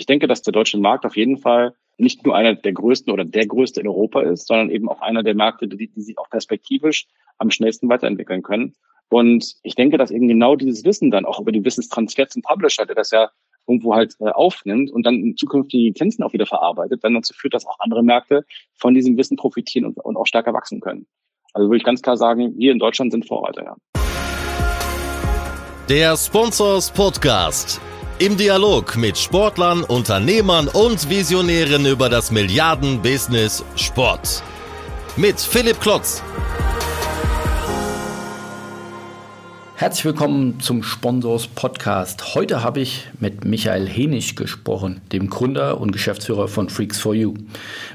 ich denke, dass der deutsche Markt auf jeden Fall nicht nur einer der größten oder der größte in Europa ist, sondern eben auch einer der Märkte, die, die sich auch perspektivisch am schnellsten weiterentwickeln können. Und ich denke, dass eben genau dieses Wissen dann auch über die Wissenstransfer zum Publisher, der das ja irgendwo halt äh, aufnimmt und dann in Zukunft die Lizenzen auch wieder verarbeitet, dann dazu führt, dass auch andere Märkte von diesem Wissen profitieren und, und auch stärker wachsen können. Also würde ich ganz klar sagen, wir in Deutschland sind Vorreiter, ja. Der Sponsors Podcast. Im Dialog mit Sportlern, Unternehmern und Visionären über das Milliarden-Business Sport. Mit Philipp Klotz. Herzlich willkommen zum Sponsors Podcast. Heute habe ich mit Michael Henisch gesprochen, dem Gründer und Geschäftsführer von Freaks for You.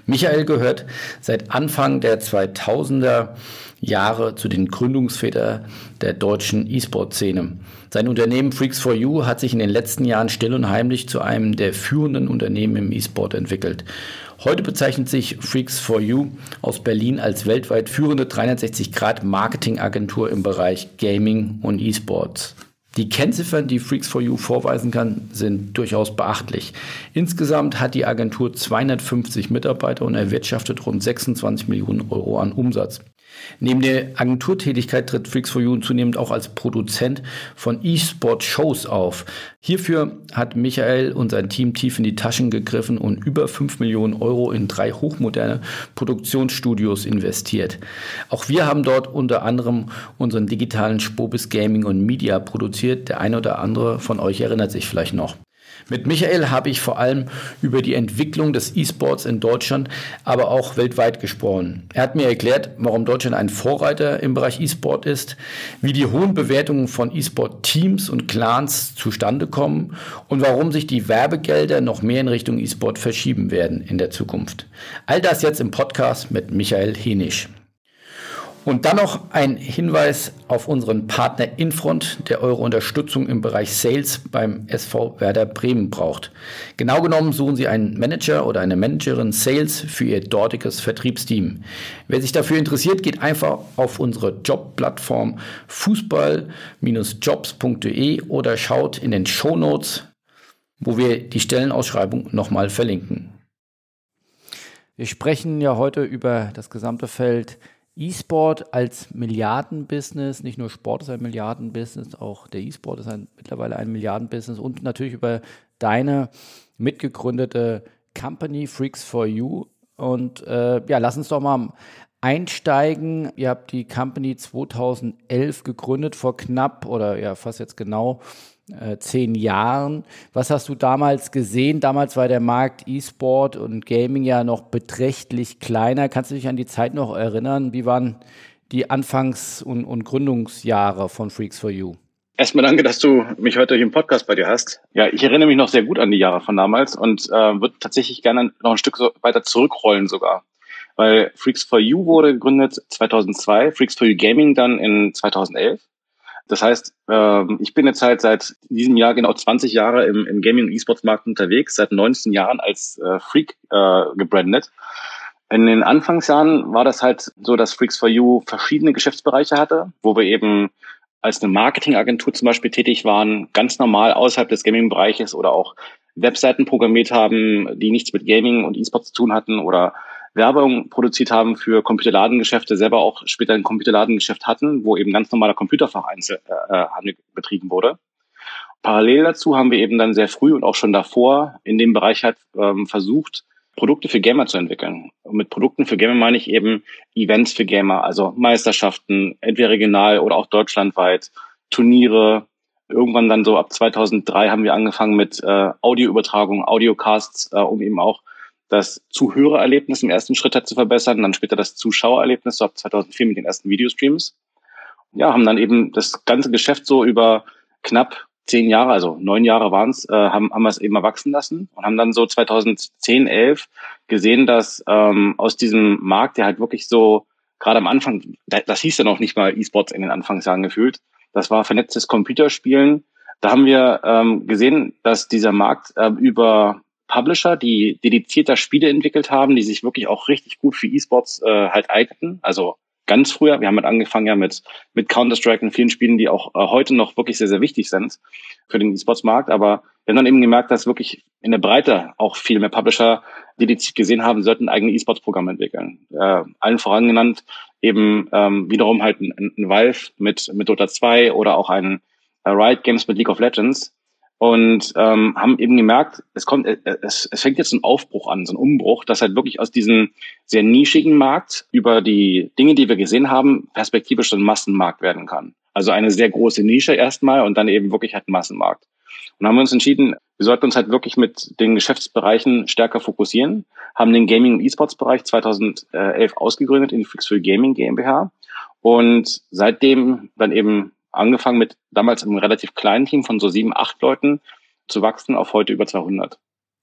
Michael gehört seit Anfang der 2000er Jahre zu den Gründungsvätern der deutschen E-Sport-Szene. Sein Unternehmen Freaks for You hat sich in den letzten Jahren still und heimlich zu einem der führenden Unternehmen im E-Sport entwickelt. Heute bezeichnet sich Freaks for You aus Berlin als weltweit führende 360-Grad-Marketing-Agentur im Bereich Gaming und E-Sports. Die Kennziffern, die Freaks for You vorweisen kann, sind durchaus beachtlich. Insgesamt hat die Agentur 250 Mitarbeiter und erwirtschaftet rund 26 Millionen Euro an Umsatz. Neben der Agenturtätigkeit tritt Freaks4You zunehmend auch als Produzent von E-Sport-Shows auf. Hierfür hat Michael und sein Team tief in die Taschen gegriffen und über 5 Millionen Euro in drei hochmoderne Produktionsstudios investiert. Auch wir haben dort unter anderem unseren digitalen Spobis Gaming und Media produziert. Der eine oder andere von euch erinnert sich vielleicht noch. Mit Michael habe ich vor allem über die Entwicklung des E-Sports in Deutschland, aber auch weltweit gesprochen. Er hat mir erklärt, warum Deutschland ein Vorreiter im Bereich E-Sport ist, wie die hohen Bewertungen von E-Sport-Teams und Clans zustande kommen und warum sich die Werbegelder noch mehr in Richtung E-Sport verschieben werden in der Zukunft. All das jetzt im Podcast mit Michael Henisch. Und dann noch ein Hinweis auf unseren Partner Infront, der eure Unterstützung im Bereich Sales beim SV Werder Bremen braucht. Genau genommen suchen sie einen Manager oder eine Managerin Sales für ihr dortiges Vertriebsteam. Wer sich dafür interessiert, geht einfach auf unsere Jobplattform fußball-jobs.de oder schaut in den Show Notes, wo wir die Stellenausschreibung nochmal verlinken. Wir sprechen ja heute über das gesamte Feld E-Sport als Milliardenbusiness, nicht nur Sport ist ein Milliardenbusiness, auch der E-Sport ist ein, mittlerweile ein Milliardenbusiness und natürlich über deine mitgegründete Company Freaks for You. Und äh, ja, lass uns doch mal einsteigen. Ihr habt die Company 2011 gegründet, vor knapp oder ja fast jetzt genau äh, zehn Jahren. Was hast du damals gesehen? Damals war der Markt E-Sport und Gaming ja noch beträchtlich kleiner. Kannst du dich an die Zeit noch erinnern? Wie waren die Anfangs- und, und Gründungsjahre von Freaks for You? Erstmal danke, dass du mich heute hier im Podcast bei dir hast. Ja, ich erinnere mich noch sehr gut an die Jahre von damals und äh, würde tatsächlich gerne noch ein Stück so weiter zurückrollen sogar. Weil Freaks for You wurde gegründet 2002, Freaks for You Gaming dann in 2011. Das heißt, ähm, ich bin jetzt halt seit diesem Jahr genau 20 Jahre im, im Gaming- und E-Sports-Markt unterwegs, seit 19 Jahren als äh, Freak äh, gebrandet. In den Anfangsjahren war das halt so, dass Freaks for You verschiedene Geschäftsbereiche hatte, wo wir eben als eine Marketingagentur zum Beispiel tätig waren, ganz normal außerhalb des Gaming-Bereiches oder auch Webseiten programmiert haben, die nichts mit Gaming und E-Sports zu tun hatten oder Werbung produziert haben für Computerladengeschäfte, selber auch später ein Computerladengeschäft hatten, wo eben ganz normaler Computerfachhandel äh, betrieben wurde. Parallel dazu haben wir eben dann sehr früh und auch schon davor in dem Bereich halt ähm, versucht, Produkte für Gamer zu entwickeln. Und mit Produkten für Gamer meine ich eben Events für Gamer, also Meisterschaften, entweder regional oder auch deutschlandweit, Turniere. Irgendwann dann so ab 2003 haben wir angefangen mit äh, Audioübertragung, Audiocasts, äh, um eben auch das Zuhörererlebnis im ersten Schritt halt zu verbessern, dann später das Zuschauererlebnis, so ab 2004 mit den ersten Videostreams. Ja, haben dann eben das ganze Geschäft so über knapp zehn Jahre, also neun Jahre waren es, äh, haben, haben wir es eben erwachsen lassen und haben dann so 2010, 11 gesehen, dass ähm, aus diesem Markt, der halt wirklich so gerade am Anfang, das hieß ja noch nicht mal E-Sports in den Anfangsjahren gefühlt, das war vernetztes Computerspielen. Da haben wir ähm, gesehen, dass dieser Markt äh, über Publisher, die dedizierter Spiele entwickelt haben, die sich wirklich auch richtig gut für E-Sports äh, halt eigneten. Also ganz früher. Wir haben halt angefangen ja mit, mit Counter-Strike und vielen Spielen, die auch äh, heute noch wirklich sehr, sehr wichtig sind für den E-Sports-Markt. Aber wir haben dann eben gemerkt, dass wirklich in der Breite auch viel mehr Publisher dediziert gesehen haben, sollten eigene E-Sports-Programme entwickeln. Äh, allen voran genannt eben ähm, wiederum halt ein, ein Valve mit, mit Dota 2 oder auch ein äh, Riot Games mit League of Legends, und ähm, haben eben gemerkt, es kommt, äh, es, es fängt jetzt ein Aufbruch an, so ein Umbruch, dass halt wirklich aus diesem sehr nischigen Markt über die Dinge, die wir gesehen haben, perspektivisch ein Massenmarkt werden kann. Also eine sehr große Nische erstmal und dann eben wirklich halt ein Massenmarkt. Und haben wir uns entschieden, wir sollten uns halt wirklich mit den Geschäftsbereichen stärker fokussieren, haben den Gaming- und E-Sports-Bereich 2011 ausgegründet in Fixful Gaming GmbH und seitdem dann eben angefangen mit damals einem relativ kleinen Team von so sieben, acht Leuten zu wachsen auf heute über 200.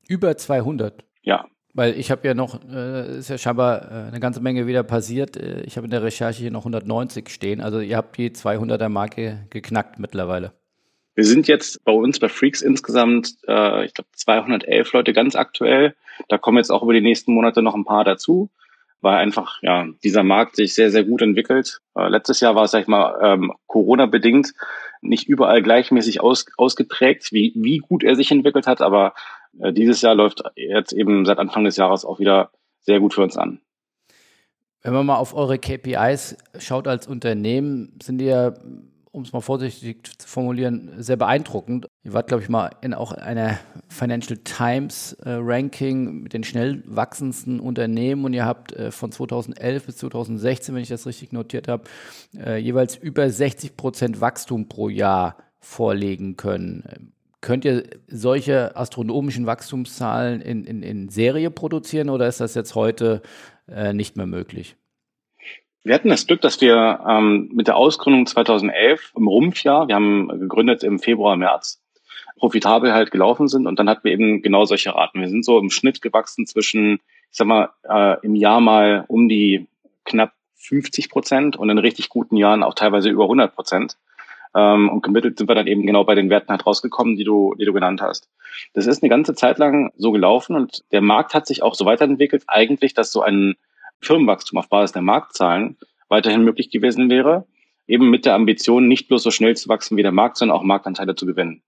Über 200? Ja. Weil ich habe ja noch, äh, ist ja scheinbar äh, eine ganze Menge wieder passiert. Äh, ich habe in der Recherche hier noch 190 stehen. Also ihr habt die 200er Marke geknackt mittlerweile. Wir sind jetzt bei uns bei Freaks insgesamt, äh, ich glaube, 211 Leute ganz aktuell. Da kommen jetzt auch über die nächsten Monate noch ein paar dazu weil einfach ja dieser Markt sich sehr, sehr gut entwickelt. Äh, letztes Jahr war es, sag ich mal, ähm, Corona-bedingt nicht überall gleichmäßig aus, ausgeprägt, wie, wie gut er sich entwickelt hat, aber äh, dieses Jahr läuft jetzt eben seit Anfang des Jahres auch wieder sehr gut für uns an. Wenn man mal auf eure KPIs schaut als Unternehmen, sind ja um es mal vorsichtig zu formulieren, sehr beeindruckend. Ihr wart, glaube ich, mal in auch einer Financial Times äh, Ranking mit den schnell wachsendsten Unternehmen und ihr habt äh, von 2011 bis 2016, wenn ich das richtig notiert habe, äh, jeweils über 60 Prozent Wachstum pro Jahr vorlegen können. Könnt ihr solche astronomischen Wachstumszahlen in, in, in Serie produzieren oder ist das jetzt heute äh, nicht mehr möglich? Wir hatten das Glück, dass wir ähm, mit der Ausgründung 2011 im Rumpfjahr, wir haben gegründet im Februar, März, profitabel halt gelaufen sind und dann hatten wir eben genau solche Raten. Wir sind so im Schnitt gewachsen zwischen, ich sag mal, äh, im Jahr mal um die knapp 50 Prozent und in richtig guten Jahren auch teilweise über 100 Prozent. Ähm, und gemittelt sind wir dann eben genau bei den Werten halt rausgekommen, die du, die du genannt hast. Das ist eine ganze Zeit lang so gelaufen und der Markt hat sich auch so weiterentwickelt, eigentlich, dass so ein Firmenwachstum auf Basis der Marktzahlen weiterhin möglich gewesen wäre, eben mit der Ambition, nicht bloß so schnell zu wachsen wie der Markt, sondern auch Marktanteile zu gewinnen.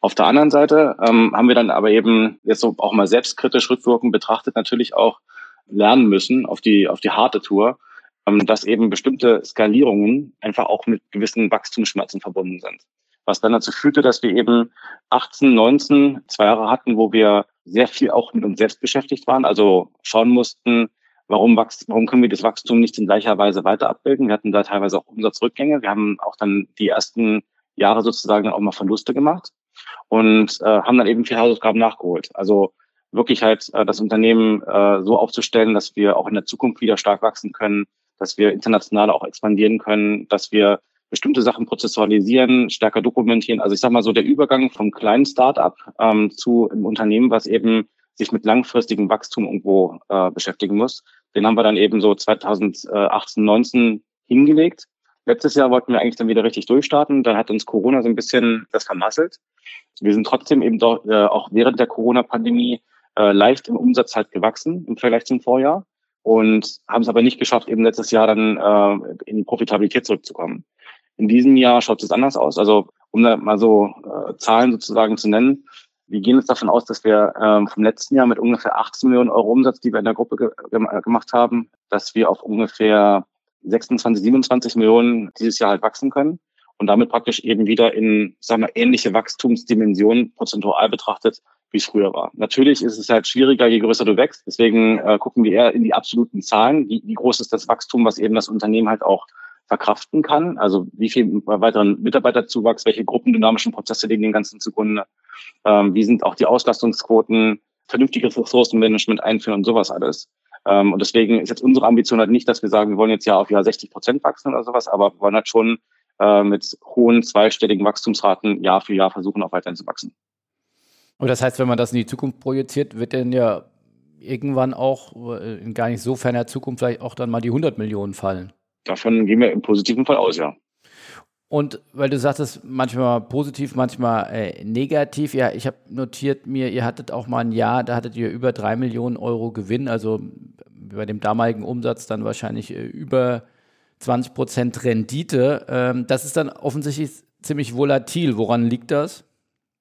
Auf der anderen Seite ähm, haben wir dann aber eben jetzt so auch mal selbstkritisch rückwirkend betrachtet natürlich auch lernen müssen auf die, auf die harte Tour, ähm, dass eben bestimmte Skalierungen einfach auch mit gewissen Wachstumsschmerzen verbunden sind. Was dann dazu führte, dass wir eben 18, 19, zwei Jahre hatten, wo wir sehr viel auch mit uns selbst beschäftigt waren, also schauen mussten, Warum, wachs warum können wir das Wachstum nicht in gleicher Weise weiter abbilden? Wir hatten da teilweise auch Umsatzrückgänge. Wir haben auch dann die ersten Jahre sozusagen auch mal Verluste gemacht und äh, haben dann eben vier Hausaufgaben nachgeholt. Also wirklich halt äh, das Unternehmen äh, so aufzustellen, dass wir auch in der Zukunft wieder stark wachsen können, dass wir international auch expandieren können, dass wir bestimmte Sachen prozessualisieren, stärker dokumentieren. Also ich sage mal so, der Übergang vom kleinen Start-up ähm, zu einem Unternehmen, was eben sich mit langfristigem Wachstum irgendwo äh, beschäftigen muss. Den haben wir dann eben so 2018, 19 hingelegt. Letztes Jahr wollten wir eigentlich dann wieder richtig durchstarten. Dann hat uns Corona so ein bisschen das vermasselt. Wir sind trotzdem eben doch, äh, auch während der Corona-Pandemie äh, leicht im Umsatz halt gewachsen im Vergleich zum Vorjahr und haben es aber nicht geschafft, eben letztes Jahr dann äh, in die Profitabilität zurückzukommen. In diesem Jahr schaut es anders aus. Also um da mal so äh, Zahlen sozusagen zu nennen, wir gehen jetzt davon aus, dass wir ähm, vom letzten Jahr mit ungefähr 18 Millionen Euro Umsatz, die wir in der Gruppe ge ge gemacht haben, dass wir auf ungefähr 26, 27 Millionen dieses Jahr halt wachsen können und damit praktisch eben wieder in, sagen wir, ähnliche Wachstumsdimensionen prozentual betrachtet, wie es früher war. Natürlich ist es halt schwieriger, je größer du wächst. Deswegen äh, gucken wir eher in die absoluten Zahlen. Wie, wie groß ist das Wachstum, was eben das Unternehmen halt auch verkraften kann. Also wie viel weiteren Mitarbeiterzuwachs, welche gruppendynamischen Prozesse liegen dem Ganzen zugrunde, ähm, wie sind auch die Auslastungsquoten, vernünftiges Ressourcenmanagement einführen und sowas alles. Ähm, und deswegen ist jetzt unsere Ambition halt nicht, dass wir sagen, wir wollen jetzt ja auf Jahr 60 Prozent wachsen oder sowas, aber wir wollen halt schon äh, mit hohen zweistelligen Wachstumsraten Jahr für Jahr versuchen, auch weiterhin zu wachsen. Und das heißt, wenn man das in die Zukunft projiziert, wird denn ja irgendwann auch äh, in gar nicht so ferner Zukunft vielleicht auch dann mal die 100 Millionen fallen? Davon gehen wir im positiven Fall aus, ja. Und weil du sagtest, manchmal positiv, manchmal äh, negativ. Ja, ich habe notiert mir, ihr hattet auch mal ein Jahr, da hattet ihr über drei Millionen Euro Gewinn, also bei dem damaligen Umsatz dann wahrscheinlich äh, über 20 Prozent Rendite. Ähm, das ist dann offensichtlich ziemlich volatil. Woran liegt das?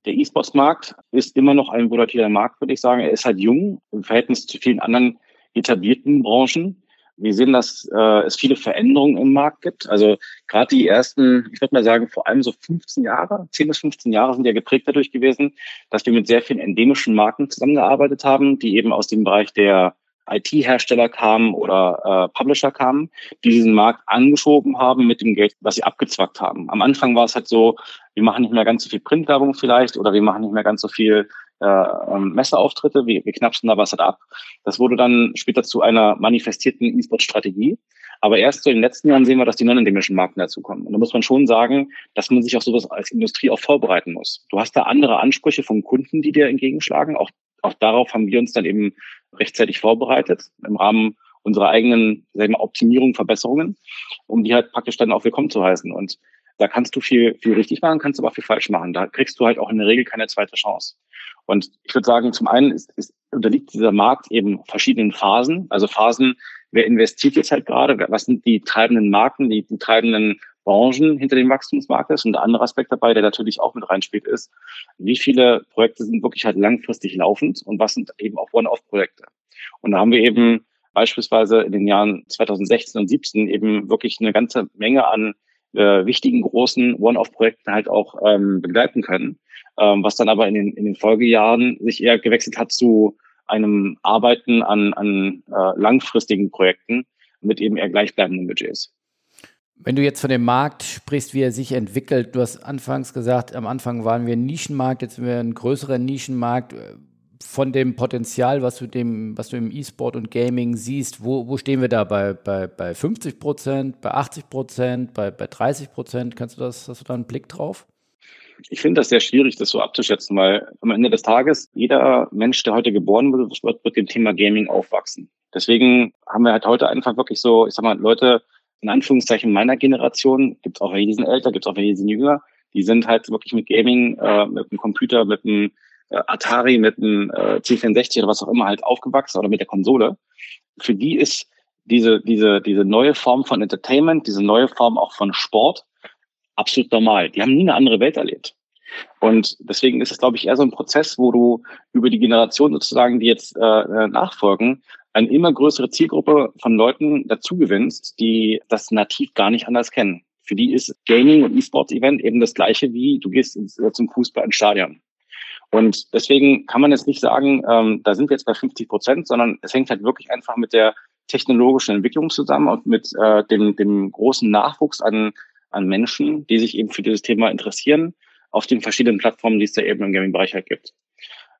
Der E-Sports-Markt ist immer noch ein volatiler Markt, würde ich sagen. Er ist halt jung im Verhältnis zu vielen anderen etablierten Branchen. Wir sehen, dass äh, es viele Veränderungen im Markt gibt. Also gerade die ersten, ich würde mal sagen, vor allem so 15 Jahre, 10 bis 15 Jahre sind ja geprägt dadurch gewesen, dass wir mit sehr vielen endemischen Marken zusammengearbeitet haben, die eben aus dem Bereich der IT-Hersteller kamen oder äh, Publisher kamen, die diesen Markt angeschoben haben mit dem Geld, was sie abgezwackt haben. Am Anfang war es halt so, wir machen nicht mehr ganz so viel Printwerbung vielleicht oder wir machen nicht mehr ganz so viel äh, ähm, Messeauftritte, wir, wir knapsen da was halt ab. Das wurde dann später zu einer manifestierten E-Sport-Strategie. Aber erst so in den letzten Jahren sehen wir, dass die non-endemischen Marken dazukommen. Und da muss man schon sagen, dass man sich auf sowas als Industrie auch vorbereiten muss. Du hast da andere Ansprüche von Kunden, die dir entgegenschlagen. Auch, auch darauf haben wir uns dann eben rechtzeitig vorbereitet im Rahmen unserer eigenen sagen wir, Optimierung, Verbesserungen, um die halt praktisch dann auch willkommen zu heißen. Und da kannst du viel, viel richtig machen, kannst aber auch viel falsch machen. Da kriegst du halt auch in der Regel keine zweite Chance. Und ich würde sagen, zum einen ist, ist, unterliegt dieser Markt eben verschiedenen Phasen. Also Phasen, wer investiert jetzt halt gerade, was sind die treibenden Marken, die, die treibenden Branchen hinter dem Wachstumsmarkt ist. Und der andere Aspekt dabei, der natürlich auch mit reinspielt, ist, wie viele Projekte sind wirklich halt langfristig laufend und was sind eben auch One-Off-Projekte. Und da haben wir eben beispielsweise in den Jahren 2016 und 17 eben wirklich eine ganze Menge an äh, wichtigen großen One-Off-Projekten halt auch ähm, begleiten können, ähm, was dann aber in den, in den Folgejahren sich eher gewechselt hat zu einem Arbeiten an, an äh, langfristigen Projekten mit eben eher gleichbleibenden Budgets. Wenn du jetzt von dem Markt sprichst, wie er sich entwickelt, du hast anfangs gesagt, am Anfang waren wir ein Nischenmarkt, jetzt sind wir ein größerer Nischenmarkt. Von dem Potenzial, was du, dem, was du im E-Sport und Gaming siehst, wo, wo stehen wir da? Bei, bei, bei 50 Prozent, bei 80 Prozent, bei, bei 30 Prozent? Kannst du das, hast du da einen Blick drauf? Ich finde das sehr schwierig, das so abzuschätzen, weil am Ende des Tages jeder Mensch, der heute geboren wird, wird mit dem Thema Gaming aufwachsen. Deswegen haben wir halt heute einfach wirklich so, ich sag mal, Leute, in Anführungszeichen meiner Generation, gibt es auch welche, die sind älter, gibt es auch welche, die sind jünger, die sind halt wirklich mit Gaming, äh, mit dem Computer, mit dem Atari, mit dem äh, C64 oder was auch immer halt aufgewachsen oder mit der Konsole. Für die ist diese, diese, diese neue Form von Entertainment, diese neue Form auch von Sport absolut normal. Die haben nie eine andere Welt erlebt. Und deswegen ist es, glaube ich, eher so ein Prozess, wo du über die Generation sozusagen, die jetzt äh, nachfolgen, eine immer größere Zielgruppe von Leuten dazu gewinnst, die das nativ gar nicht anders kennen. Für die ist Gaming und E-Sports-Event eben das gleiche wie du gehst äh, zum Fußball ins Stadion. Und deswegen kann man jetzt nicht sagen, ähm, da sind wir jetzt bei 50 Prozent, sondern es hängt halt wirklich einfach mit der technologischen Entwicklung zusammen und mit äh, dem, dem großen Nachwuchs an, an Menschen, die sich eben für dieses Thema interessieren, auf den verschiedenen Plattformen, die es da eben im Gaming-Bereich halt gibt.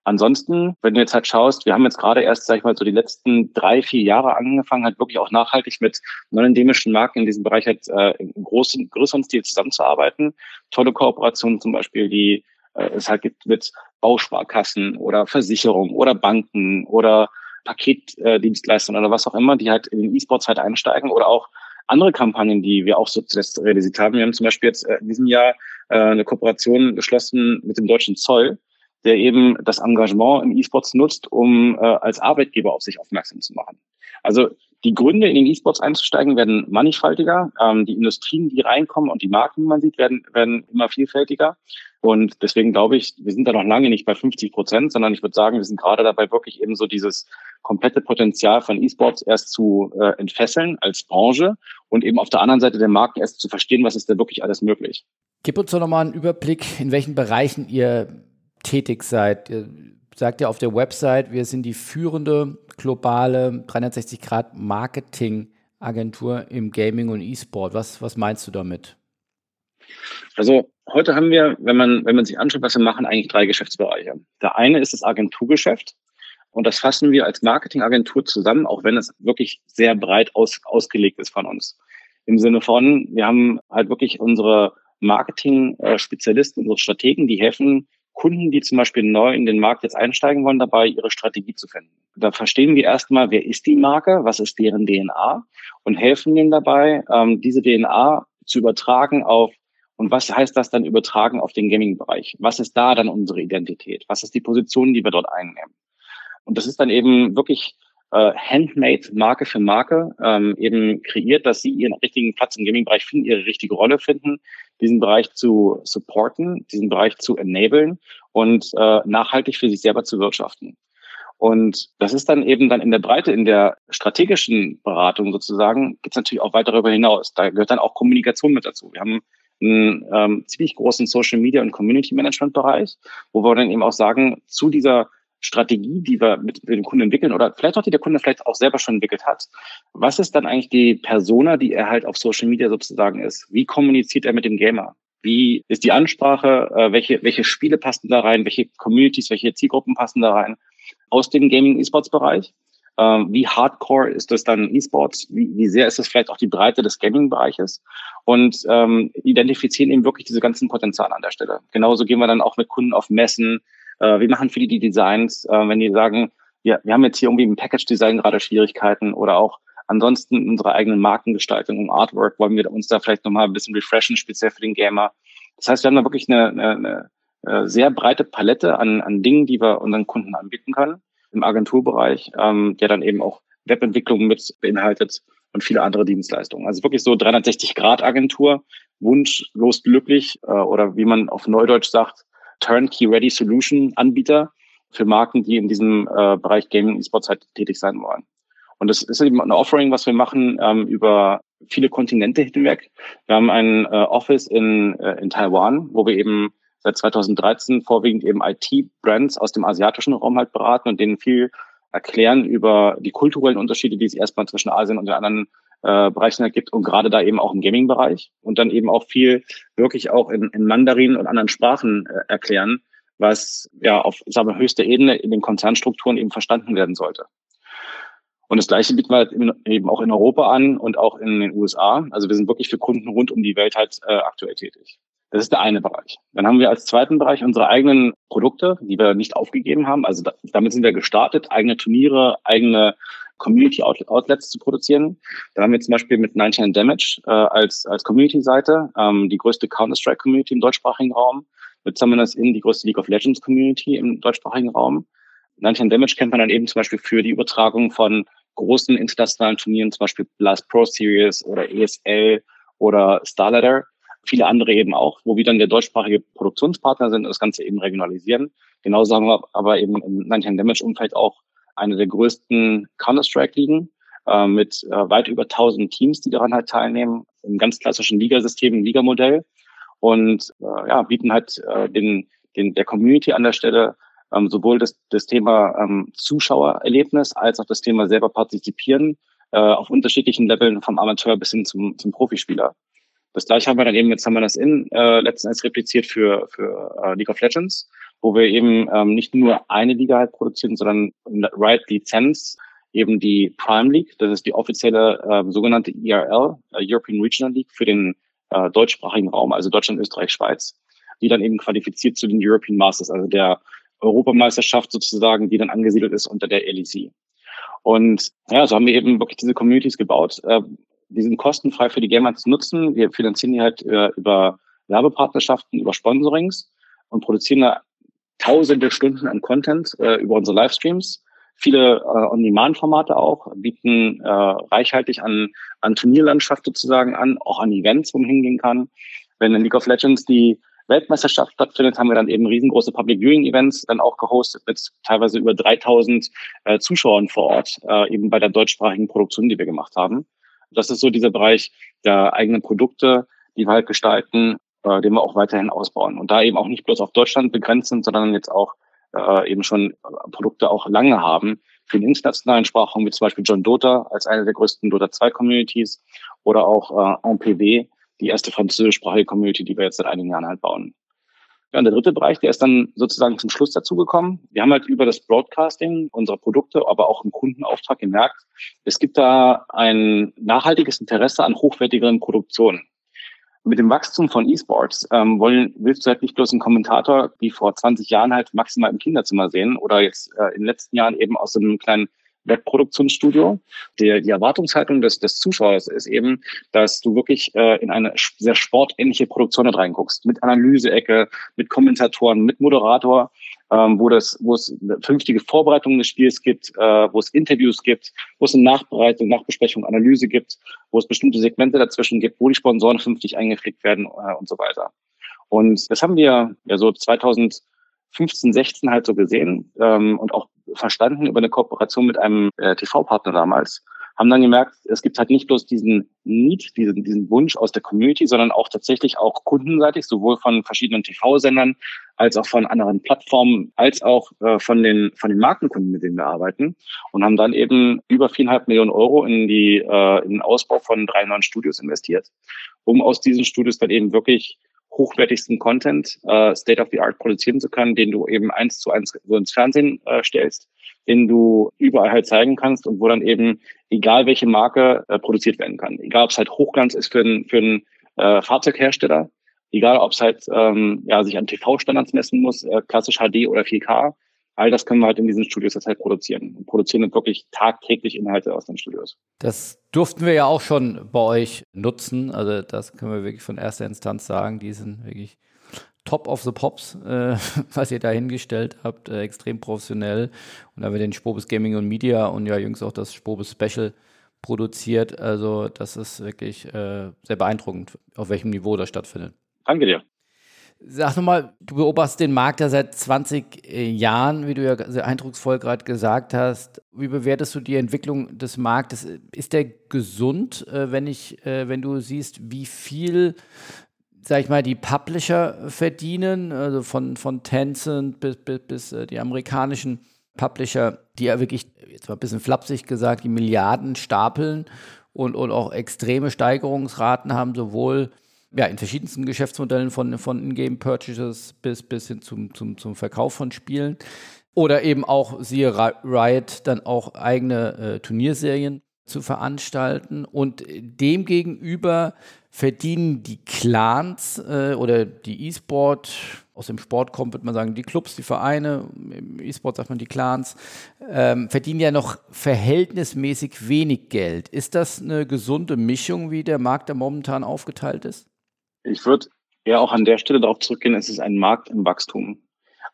Ansonsten, wenn du jetzt halt schaust, wir haben jetzt gerade erst, sag ich mal, so die letzten drei, vier Jahre angefangen, halt wirklich auch nachhaltig mit non-endemischen Marken in diesem Bereich halt äh, im großen, größeren Stil zusammenzuarbeiten. Tolle Kooperationen zum Beispiel, die es halt gibt mit Bausparkassen oder Versicherungen oder Banken oder Paketdienstleistern oder was auch immer, die halt in den E-Sports halt einsteigen oder auch andere Kampagnen, die wir auch so zuletzt realisiert haben. Wir haben zum Beispiel jetzt äh, in diesem Jahr äh, eine Kooperation geschlossen mit dem deutschen Zoll, der eben das Engagement im E-Sports nutzt, um äh, als Arbeitgeber auf sich aufmerksam zu machen. Also die Gründe, in den E-Sports einzusteigen, werden mannigfaltiger. Ähm, die Industrien, die reinkommen und die Marken, die man sieht, werden, werden immer vielfältiger. Und deswegen glaube ich, wir sind da noch lange nicht bei 50 Prozent, sondern ich würde sagen, wir sind gerade dabei, wirklich eben so dieses komplette Potenzial von E-Sports erst zu äh, entfesseln als Branche und eben auf der anderen Seite der Marken erst zu verstehen, was ist denn wirklich alles möglich. Gib uns doch nochmal einen Überblick, in welchen Bereichen ihr tätig seid. Sagt ja auf der Website, wir sind die führende globale 360-Grad-Marketing-Agentur im Gaming und E-Sport. Was, was meinst du damit? Also heute haben wir, wenn man, wenn man sich anschaut, was wir machen, eigentlich drei Geschäftsbereiche. Der eine ist das Agenturgeschäft. Und das fassen wir als Marketingagentur zusammen, auch wenn es wirklich sehr breit aus, ausgelegt ist von uns. Im Sinne von, wir haben halt wirklich unsere Marketing-Spezialisten, unsere Strategen, die helfen Kunden, die zum Beispiel neu in den Markt jetzt einsteigen wollen, dabei ihre Strategie zu finden. Da verstehen wir erstmal, wer ist die Marke, was ist deren DNA und helfen ihnen dabei, ähm, diese DNA zu übertragen auf und was heißt das dann übertragen auf den Gaming-Bereich? Was ist da dann unsere Identität? Was ist die Position, die wir dort einnehmen? Und das ist dann eben wirklich äh, handmade Marke für Marke ähm, eben kreiert, dass sie ihren richtigen Platz im Gaming-Bereich finden, ihre richtige Rolle finden, diesen Bereich zu supporten, diesen Bereich zu enablen und äh, nachhaltig für sich selber zu wirtschaften. Und das ist dann eben dann in der Breite, in der strategischen Beratung sozusagen, geht es natürlich auch weit darüber hinaus. Da gehört dann auch Kommunikation mit dazu. Wir haben einen ähm, ziemlich großen Social Media und Community Management Bereich, wo wir dann eben auch sagen, zu dieser Strategie, die wir mit, dem Kunden entwickeln oder vielleicht auch die der Kunde vielleicht auch selber schon entwickelt hat. Was ist dann eigentlich die Persona, die er halt auf Social Media sozusagen ist? Wie kommuniziert er mit dem Gamer? Wie ist die Ansprache? Äh, welche, welche Spiele passen da rein? Welche Communities, welche Zielgruppen passen da rein? Aus dem Gaming-E-Sports-Bereich? Ähm, wie hardcore ist das dann E-Sports? Wie, wie sehr ist das vielleicht auch die Breite des Gaming-Bereiches? Und ähm, identifizieren eben wirklich diese ganzen Potenziale an der Stelle. Genauso gehen wir dann auch mit Kunden auf Messen, äh, wir machen für die, Designs, äh, wenn die sagen, ja, wir haben jetzt hier irgendwie im Package-Design gerade Schwierigkeiten oder auch ansonsten unsere eigenen Markengestaltung und Artwork wollen wir uns da vielleicht nochmal ein bisschen refreshen, speziell für den Gamer. Das heißt, wir haben da wirklich eine, eine, eine sehr breite Palette an, an Dingen, die wir unseren Kunden anbieten können im Agenturbereich, ähm, der dann eben auch Webentwicklung mit beinhaltet und viele andere Dienstleistungen. Also wirklich so 360-Grad-Agentur, wunschlos glücklich äh, oder wie man auf Neudeutsch sagt, Turnkey-Ready Solution-Anbieter für Marken, die in diesem äh, Bereich Gaming und Sports halt tätig sein wollen. Und das ist eben ein Offering, was wir machen ähm, über viele Kontinente hinweg. Wir haben ein äh, Office in, äh, in Taiwan, wo wir eben seit 2013 vorwiegend eben IT-Brands aus dem asiatischen Raum halt beraten und denen viel erklären über die kulturellen Unterschiede, die es erstmal zwischen Asien und den anderen äh, Bereichen ergibt und gerade da eben auch im Gaming-Bereich und dann eben auch viel wirklich auch in, in Mandarin und anderen Sprachen äh, erklären, was ja auf sagen wir, höchster Ebene in den Konzernstrukturen eben verstanden werden sollte. Und das Gleiche bieten wir halt eben auch in Europa an und auch in den USA. Also wir sind wirklich für Kunden rund um die Welt halt äh, aktuell tätig. Das ist der eine Bereich. Dann haben wir als zweiten Bereich unsere eigenen Produkte, die wir nicht aufgegeben haben. Also da, damit sind wir gestartet, eigene Turniere, eigene Community Outlets zu produzieren. Da haben wir zum Beispiel mit 99 Damage äh, als, als Community-Seite ähm, die größte Counter-Strike-Community im deutschsprachigen Raum. Mit Summoners In die größte League of Legends Community im deutschsprachigen Raum. 99 Damage kennt man dann eben zum Beispiel für die Übertragung von großen internationalen Turnieren, zum Beispiel Blast Pro Series oder ESL oder Starladder viele andere eben auch, wo wir dann der deutschsprachige Produktionspartner sind und das Ganze eben regionalisieren. Genauso haben wir aber eben im 19 Damage Umfeld auch eine der größten Counter-Strike-Ligen äh, mit äh, weit über 1000 Teams, die daran halt teilnehmen, im ganz klassischen Ligasystem, im Ligamodell und äh, ja, bieten halt äh, den, den, der Community an der Stelle ähm, sowohl das, das Thema ähm, Zuschauererlebnis als auch das Thema selber partizipieren äh, auf unterschiedlichen Leveln vom Amateur bis hin zum, zum Profispieler. Das gleiche haben wir dann eben, jetzt haben wir das in äh, letzten Endes repliziert für, für äh, League of Legends, wo wir eben ähm, nicht nur eine Liga halt produzieren, sondern Riot Lizenz eben die Prime League, das ist die offizielle äh, sogenannte ERL, äh, European Regional League für den äh, deutschsprachigen Raum, also Deutschland, Österreich, Schweiz, die dann eben qualifiziert zu den European Masters, also der Europameisterschaft sozusagen, die dann angesiedelt ist unter der LEC. Und ja, so haben wir eben wirklich diese Communities gebaut, äh, die sind kostenfrei für die Gamer zu nutzen. Wir finanzieren die halt äh, über Werbepartnerschaften, über Sponsorings und produzieren da tausende Stunden an Content äh, über unsere Livestreams. Viele äh, On-Demand-Formate auch, bieten äh, reichhaltig an, an Turnierlandschaft sozusagen an, auch an Events, wo man hingehen kann. Wenn in League of Legends die Weltmeisterschaft stattfindet, haben wir dann eben riesengroße Public Viewing Events dann auch gehostet mit teilweise über 3000 äh, Zuschauern vor Ort, äh, eben bei der deutschsprachigen Produktion, die wir gemacht haben. Das ist so dieser Bereich der eigenen Produkte, die wir halt gestalten, äh, den wir auch weiterhin ausbauen. Und da eben auch nicht bloß auf Deutschland begrenzt sind, sondern jetzt auch äh, eben schon Produkte auch lange haben für den internationalen Sprachraum, wie zum Beispiel John Dota als eine der größten Dota 2 Communities oder auch äh, NPW, die erste französischsprachige Community, die wir jetzt seit einigen Jahren halt bauen. Ja, und der dritte Bereich, der ist dann sozusagen zum Schluss dazugekommen. Wir haben halt über das Broadcasting unserer Produkte, aber auch im Kundenauftrag gemerkt, es gibt da ein nachhaltiges Interesse an hochwertigeren Produktionen. Mit dem Wachstum von E-Sports ähm, wollen, willst du halt nicht bloß einen Kommentator wie vor 20 Jahren halt maximal im Kinderzimmer sehen oder jetzt äh, in den letzten Jahren eben aus einem kleinen Webproduktionsstudio. Die, die Erwartungshaltung des, des Zuschauers ist eben, dass du wirklich äh, in eine sehr sportähnliche Produktion reinguckst. Mit Analyseecke, mit Kommentatoren, mit Moderator, ähm, wo das, wo es eine vernünftige Vorbereitung des Spiels gibt, äh, wo es Interviews gibt, wo es eine Nachbereitung, Nachbesprechung, Analyse gibt, wo es bestimmte Segmente dazwischen gibt, wo die Sponsoren vernünftig eingepflegt werden äh, und so weiter. Und das haben wir ja so 2015, 16 halt so gesehen ähm, und auch verstanden über eine Kooperation mit einem äh, TV-Partner damals haben dann gemerkt, es gibt halt nicht bloß diesen Need, diesen, diesen Wunsch aus der Community, sondern auch tatsächlich auch kundenseitig, sowohl von verschiedenen TV-Sendern als auch von anderen Plattformen, als auch äh, von den von den Markenkunden, mit denen wir arbeiten, und haben dann eben über viereinhalb Millionen Euro in die äh, in den Ausbau von drei neuen Studios investiert, um aus diesen Studios dann eben wirklich hochwertigsten Content äh, State of the Art produzieren zu können, den du eben eins zu eins so ins Fernsehen äh, stellst den du überall halt zeigen kannst und wo dann eben, egal welche Marke, äh, produziert werden kann. Egal, ob es halt Hochglanz ist für einen für einen äh, Fahrzeughersteller, egal, ob es halt ähm, ja, sich an TV-Standards messen muss, äh, klassisch HD oder 4K. All das können wir halt in diesen Studios jetzt halt produzieren und produzieren dann wirklich tagtäglich Inhalte aus den Studios. Das durften wir ja auch schon bei euch nutzen. Also das können wir wirklich von erster Instanz sagen. Die sind wirklich Top of the Pops, äh, was ihr da hingestellt habt, äh, extrem professionell. Und da haben wir den Spobis Gaming und Media und ja jüngst auch das Spobis Special produziert. Also das ist wirklich äh, sehr beeindruckend, auf welchem Niveau das stattfindet. Danke dir. Sag nochmal, du beobachtest den Markt ja seit 20 äh, Jahren, wie du ja sehr eindrucksvoll gerade gesagt hast. Wie bewertest du die Entwicklung des Marktes? Ist der gesund, äh, wenn ich, äh, wenn du siehst, wie viel sag ich mal, die Publisher verdienen, also von, von Tencent bis, bis, bis die amerikanischen Publisher, die ja wirklich, jetzt mal ein bisschen flapsig gesagt, die Milliarden stapeln und, und auch extreme Steigerungsraten haben, sowohl ja, in verschiedensten Geschäftsmodellen von, von In-Game Purchases bis, bis hin zum, zum, zum Verkauf von Spielen. Oder eben auch, siehe Riot, dann auch eigene äh, Turnierserien zu veranstalten. Und demgegenüber verdienen die Clans äh, oder die E-Sport, aus dem Sport kommt, würde man sagen, die Clubs, die Vereine, im E-Sport sagt man die Clans, ähm, verdienen ja noch verhältnismäßig wenig Geld. Ist das eine gesunde Mischung, wie der Markt da momentan aufgeteilt ist? Ich würde eher auch an der Stelle darauf zurückgehen, es ist ein Markt im Wachstum.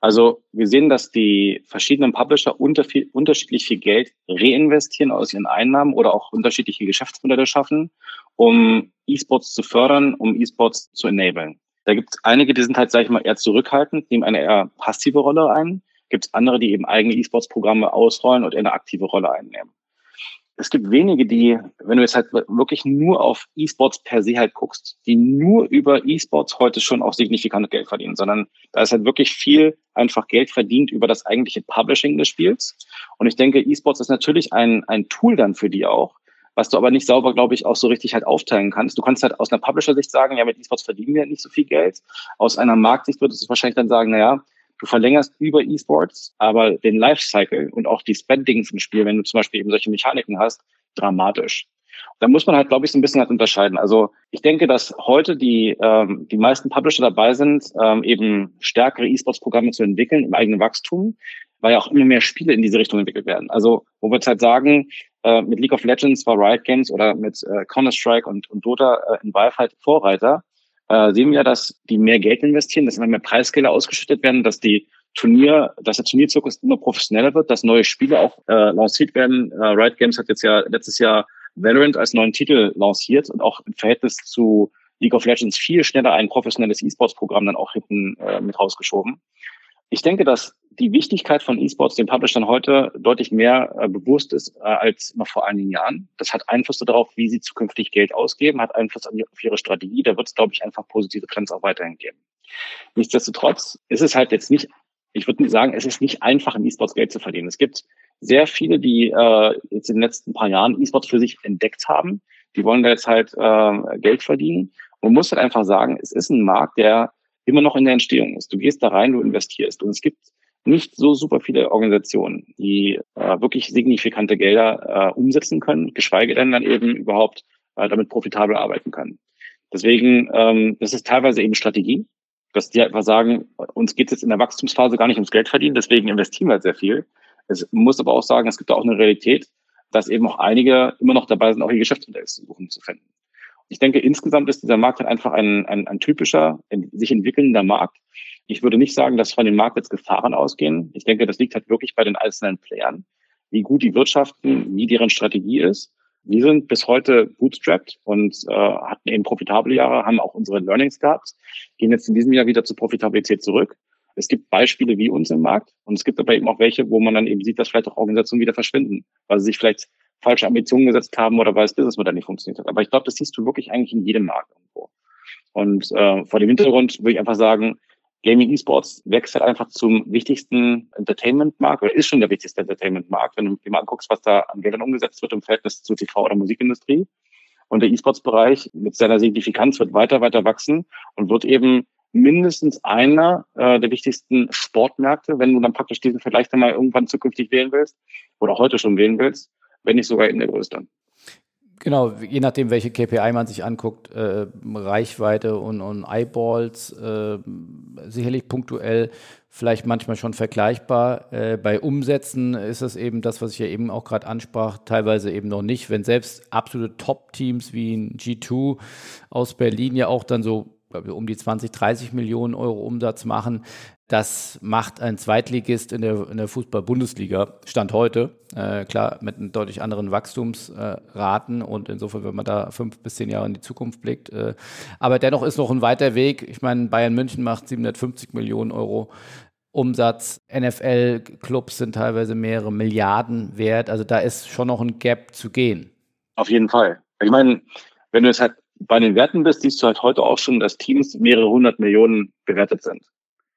Also wir sehen, dass die verschiedenen Publisher unter viel, unterschiedlich viel Geld reinvestieren aus ihren Einnahmen oder auch unterschiedliche Geschäftsmodelle schaffen, um E-Sports zu fördern, um E-Sports zu enablen. Da gibt es einige, die sind halt, sage ich mal, eher zurückhaltend, nehmen eine eher passive Rolle ein. Gibt es andere, die eben eigene E-Sports-Programme ausrollen und eher eine aktive Rolle einnehmen es gibt wenige, die, wenn du jetzt halt wirklich nur auf E-Sports per se halt guckst, die nur über E-Sports heute schon auch signifikant Geld verdienen, sondern da ist halt wirklich viel einfach Geld verdient über das eigentliche Publishing des Spiels. Und ich denke, E-Sports ist natürlich ein, ein Tool dann für die auch, was du aber nicht sauber, glaube ich, auch so richtig halt aufteilen kannst. Du kannst halt aus einer Publisher-Sicht sagen, ja, mit E-Sports verdienen wir nicht so viel Geld. Aus einer Marktsicht würdest du wahrscheinlich dann sagen, naja, Du verlängerst über E-Sports, aber den Lifecycle und auch die Spendings im Spiel, wenn du zum Beispiel eben solche Mechaniken hast, dramatisch. Da muss man halt, glaube ich, so ein bisschen halt unterscheiden. Also ich denke, dass heute die, ähm, die meisten Publisher dabei sind, ähm, eben stärkere E-Sports-Programme zu entwickeln im eigenen Wachstum, weil ja auch immer mehr Spiele in diese Richtung entwickelt werden. Also wo wir jetzt halt sagen, äh, mit League of Legends war Riot Games oder mit äh, Counter-Strike und, und Dota äh, in Valve halt Vorreiter äh, sehen wir, dass die mehr Geld investieren, dass immer mehr Preisgelder ausgeschüttet werden, dass die Turnier, dass der Turnierzirkus immer professioneller wird, dass neue Spiele auch äh, lanciert werden. Äh, Riot Games hat jetzt ja letztes Jahr Valorant als neuen Titel lanciert und auch im Verhältnis zu League of Legends viel schneller ein professionelles E-Sports-Programm dann auch hinten äh, mit rausgeschoben. Ich denke, dass die Wichtigkeit von E-Sports den Publishern heute deutlich mehr äh, bewusst ist äh, als noch vor einigen Jahren. Das hat Einfluss darauf, wie sie zukünftig Geld ausgeben, hat Einfluss auf ihre Strategie. Da wird es, glaube ich, einfach positive Trends auch weiterhin geben. Nichtsdestotrotz ist es halt jetzt nicht, ich würde sagen, es ist nicht einfach, im E-Sports Geld zu verdienen. Es gibt sehr viele, die äh, jetzt in den letzten paar Jahren E-Sports für sich entdeckt haben. Die wollen da jetzt halt äh, Geld verdienen. Man muss halt einfach sagen, es ist ein Markt, der immer noch in der Entstehung ist. Du gehst da rein, du investierst. Und es gibt nicht so super viele Organisationen, die äh, wirklich signifikante Gelder äh, umsetzen können, geschweige denn dann eben überhaupt äh, damit profitabel arbeiten können. Deswegen, ähm, das ist teilweise eben Strategie, dass die einfach sagen, uns geht es jetzt in der Wachstumsphase gar nicht ums Geld verdienen, deswegen investieren wir halt sehr viel. Es muss aber auch sagen, es gibt auch eine Realität, dass eben auch einige immer noch dabei sind, auch ihr Geschäftsmodell zu suchen zu finden. Ich denke, insgesamt ist dieser Markt halt einfach ein, ein, ein typischer, ein sich entwickelnder Markt, Ich würde nicht sagen, dass von den Markets Gefahren ausgehen. Ich denke, das liegt halt wirklich bei den einzelnen Playern, wie gut die wirtschaften, wie deren Strategie ist. Wir sind bis heute bootstrapped und äh, hatten eben profitable Jahre, haben auch unsere Learnings gehabt, gehen jetzt in diesem Jahr wieder zur Profitabilität zurück. Es gibt Beispiele wie uns im Markt und es gibt aber eben auch welche, wo man dann eben sieht, dass vielleicht auch Organisationen wieder verschwinden, weil sie sich vielleicht falsche Ambitionen gesetzt haben oder weil das Businessmodell nicht funktioniert hat. Aber ich glaube, das siehst du wirklich eigentlich in jedem Markt irgendwo. Und äh, vor dem Hintergrund würde ich einfach sagen, Gaming Esports wächst halt einfach zum wichtigsten Entertainment-Markt oder ist schon der wichtigste Entertainment-Markt, wenn du dir mal anguckst, was da an Geldern umgesetzt wird im Verhältnis zu TV- oder Musikindustrie. Und der E-Sports-Bereich mit seiner Signifikanz wird weiter, weiter wachsen und wird eben mindestens einer äh, der wichtigsten Sportmärkte, wenn du dann praktisch diesen Vergleich dann mal irgendwann zukünftig wählen willst oder heute schon wählen willst, wenn nicht sogar in der größte. Genau, je nachdem, welche KPI man sich anguckt, äh, Reichweite und, und Eyeballs, äh, sicherlich punktuell, vielleicht manchmal schon vergleichbar. Äh, bei Umsätzen ist es eben das, was ich ja eben auch gerade ansprach, teilweise eben noch nicht. Wenn selbst absolute Top-Teams wie ein G2 aus Berlin ja auch dann so um die 20, 30 Millionen Euro Umsatz machen, das macht ein Zweitligist in der, in der Fußball-Bundesliga, Stand heute. Äh, klar, mit einem deutlich anderen Wachstumsraten äh, und insofern, wenn man da fünf bis zehn Jahre in die Zukunft blickt. Äh, aber dennoch ist noch ein weiter Weg. Ich meine, Bayern München macht 750 Millionen Euro Umsatz. NFL-Clubs sind teilweise mehrere Milliarden wert. Also da ist schon noch ein Gap zu gehen. Auf jeden Fall. Ich meine, wenn du es halt bei den Werten bist, siehst du halt heute auch schon, dass Teams mehrere hundert Millionen bewertet sind.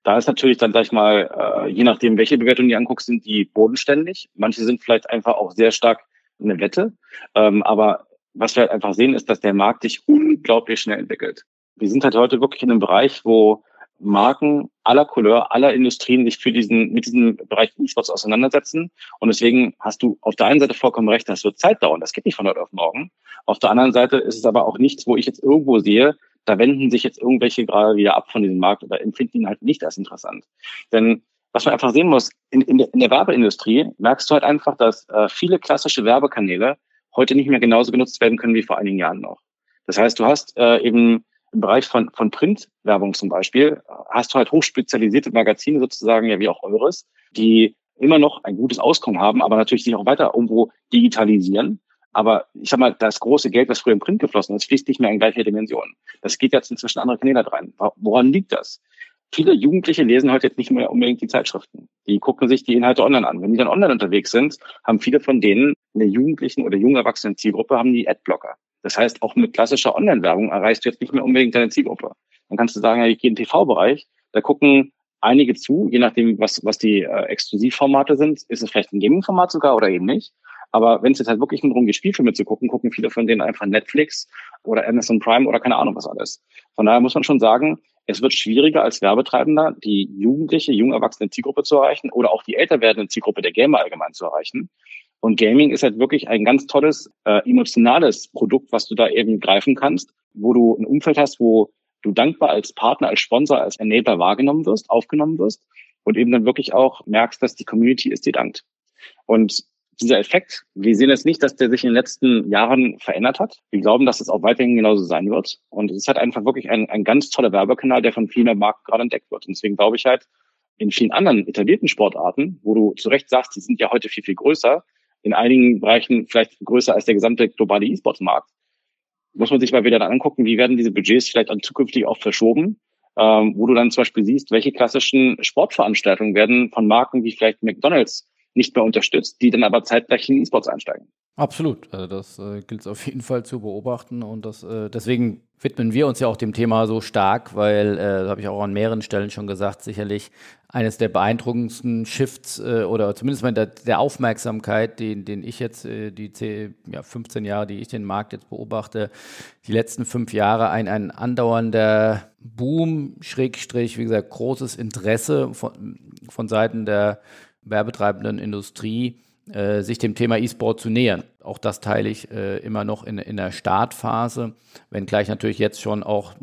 Da ist natürlich dann, sag ich mal, äh, je nachdem, welche Bewertung du anguckst, sind die bodenständig. Manche sind vielleicht einfach auch sehr stark eine Wette. Ähm, aber was wir halt einfach sehen, ist, dass der Markt sich unglaublich schnell entwickelt. Wir sind halt heute wirklich in einem Bereich, wo Marken aller Couleur, aller Industrien sich für diesen, mit diesem Bereich E-Sports auseinandersetzen. Und deswegen hast du auf der einen Seite vollkommen recht, das wird Zeit dauern. Das geht nicht von heute auf morgen. Auf der anderen Seite ist es aber auch nichts, wo ich jetzt irgendwo sehe, da wenden sich jetzt irgendwelche gerade wieder ab von diesem Markt oder empfinden ihn halt nicht als interessant. Denn was man einfach sehen muss, in, in, der, in der Werbeindustrie merkst du halt einfach, dass äh, viele klassische Werbekanäle heute nicht mehr genauso genutzt werden können wie vor einigen Jahren noch. Das heißt, du hast äh, eben im Bereich von, von Printwerbung zum Beispiel, hast du halt hochspezialisierte Magazine sozusagen, ja wie auch eures, die immer noch ein gutes Auskommen haben, aber natürlich sich auch weiter irgendwo digitalisieren aber ich sag mal, das große Geld, das früher im Print geflossen ist, fließt nicht mehr in gleicher Dimension. Das geht jetzt inzwischen andere Kanäle rein. Woran liegt das? Viele Jugendliche lesen heute jetzt nicht mehr unbedingt die Zeitschriften. Die gucken sich die Inhalte online an. Wenn die dann online unterwegs sind, haben viele von denen in der jugendlichen oder jungen erwachsenen Zielgruppe haben die Adblocker. Das heißt, auch mit klassischer Online-Werbung erreichst du jetzt nicht mehr unbedingt deine Zielgruppe. Dann kannst du sagen, ja, ich gehe in den TV-Bereich, da gucken einige zu, je nachdem, was, was die äh, Exklusivformate sind. Ist es vielleicht ein Gaming-Format sogar oder eben nicht? Aber wenn es jetzt halt wirklich darum geht, Spielfilme zu gucken, gucken viele von denen einfach Netflix oder Amazon Prime oder keine Ahnung was alles. Von daher muss man schon sagen, es wird schwieriger als Werbetreibender, die jugendliche, jung erwachsene Zielgruppe zu erreichen oder auch die älter werdende Zielgruppe der Gamer allgemein zu erreichen. Und Gaming ist halt wirklich ein ganz tolles, äh, emotionales Produkt, was du da eben greifen kannst, wo du ein Umfeld hast, wo du dankbar als Partner, als Sponsor, als Enabler wahrgenommen wirst, aufgenommen wirst und eben dann wirklich auch merkst, dass die Community es dir dankt. Und dieser Effekt, wir sehen jetzt nicht, dass der sich in den letzten Jahren verändert hat. Wir glauben, dass es auch weiterhin genauso sein wird. Und es ist halt einfach wirklich ein, ein ganz toller Werbekanal, der von vielen am Markt gerade entdeckt wird. Und deswegen glaube ich halt, in vielen anderen etablierten Sportarten, wo du zu Recht sagst, die sind ja heute viel, viel größer, in einigen Bereichen vielleicht größer als der gesamte globale E-Sports-Markt, muss man sich mal wieder dann angucken, wie werden diese Budgets vielleicht dann zukünftig auch verschoben, ähm, wo du dann zum Beispiel siehst, welche klassischen Sportveranstaltungen werden von Marken wie vielleicht McDonalds nicht mehr unterstützt, die dann aber zeitgleich in E-Sports einsteigen. Absolut, also das äh, gilt es auf jeden Fall zu beobachten und das, äh, deswegen widmen wir uns ja auch dem Thema so stark, weil, äh, habe ich auch an mehreren Stellen schon gesagt, sicherlich eines der beeindruckendsten Shifts äh, oder zumindest der, der Aufmerksamkeit, den, den ich jetzt, äh, die 10, ja, 15 Jahre, die ich den Markt jetzt beobachte, die letzten fünf Jahre ein, ein andauernder Boom, Schrägstrich, wie gesagt, großes Interesse von, von Seiten der werbetreibenden Industrie, äh, sich dem Thema E-Sport zu nähern. Auch das teile ich äh, immer noch in, in der Startphase, wenngleich natürlich jetzt schon auch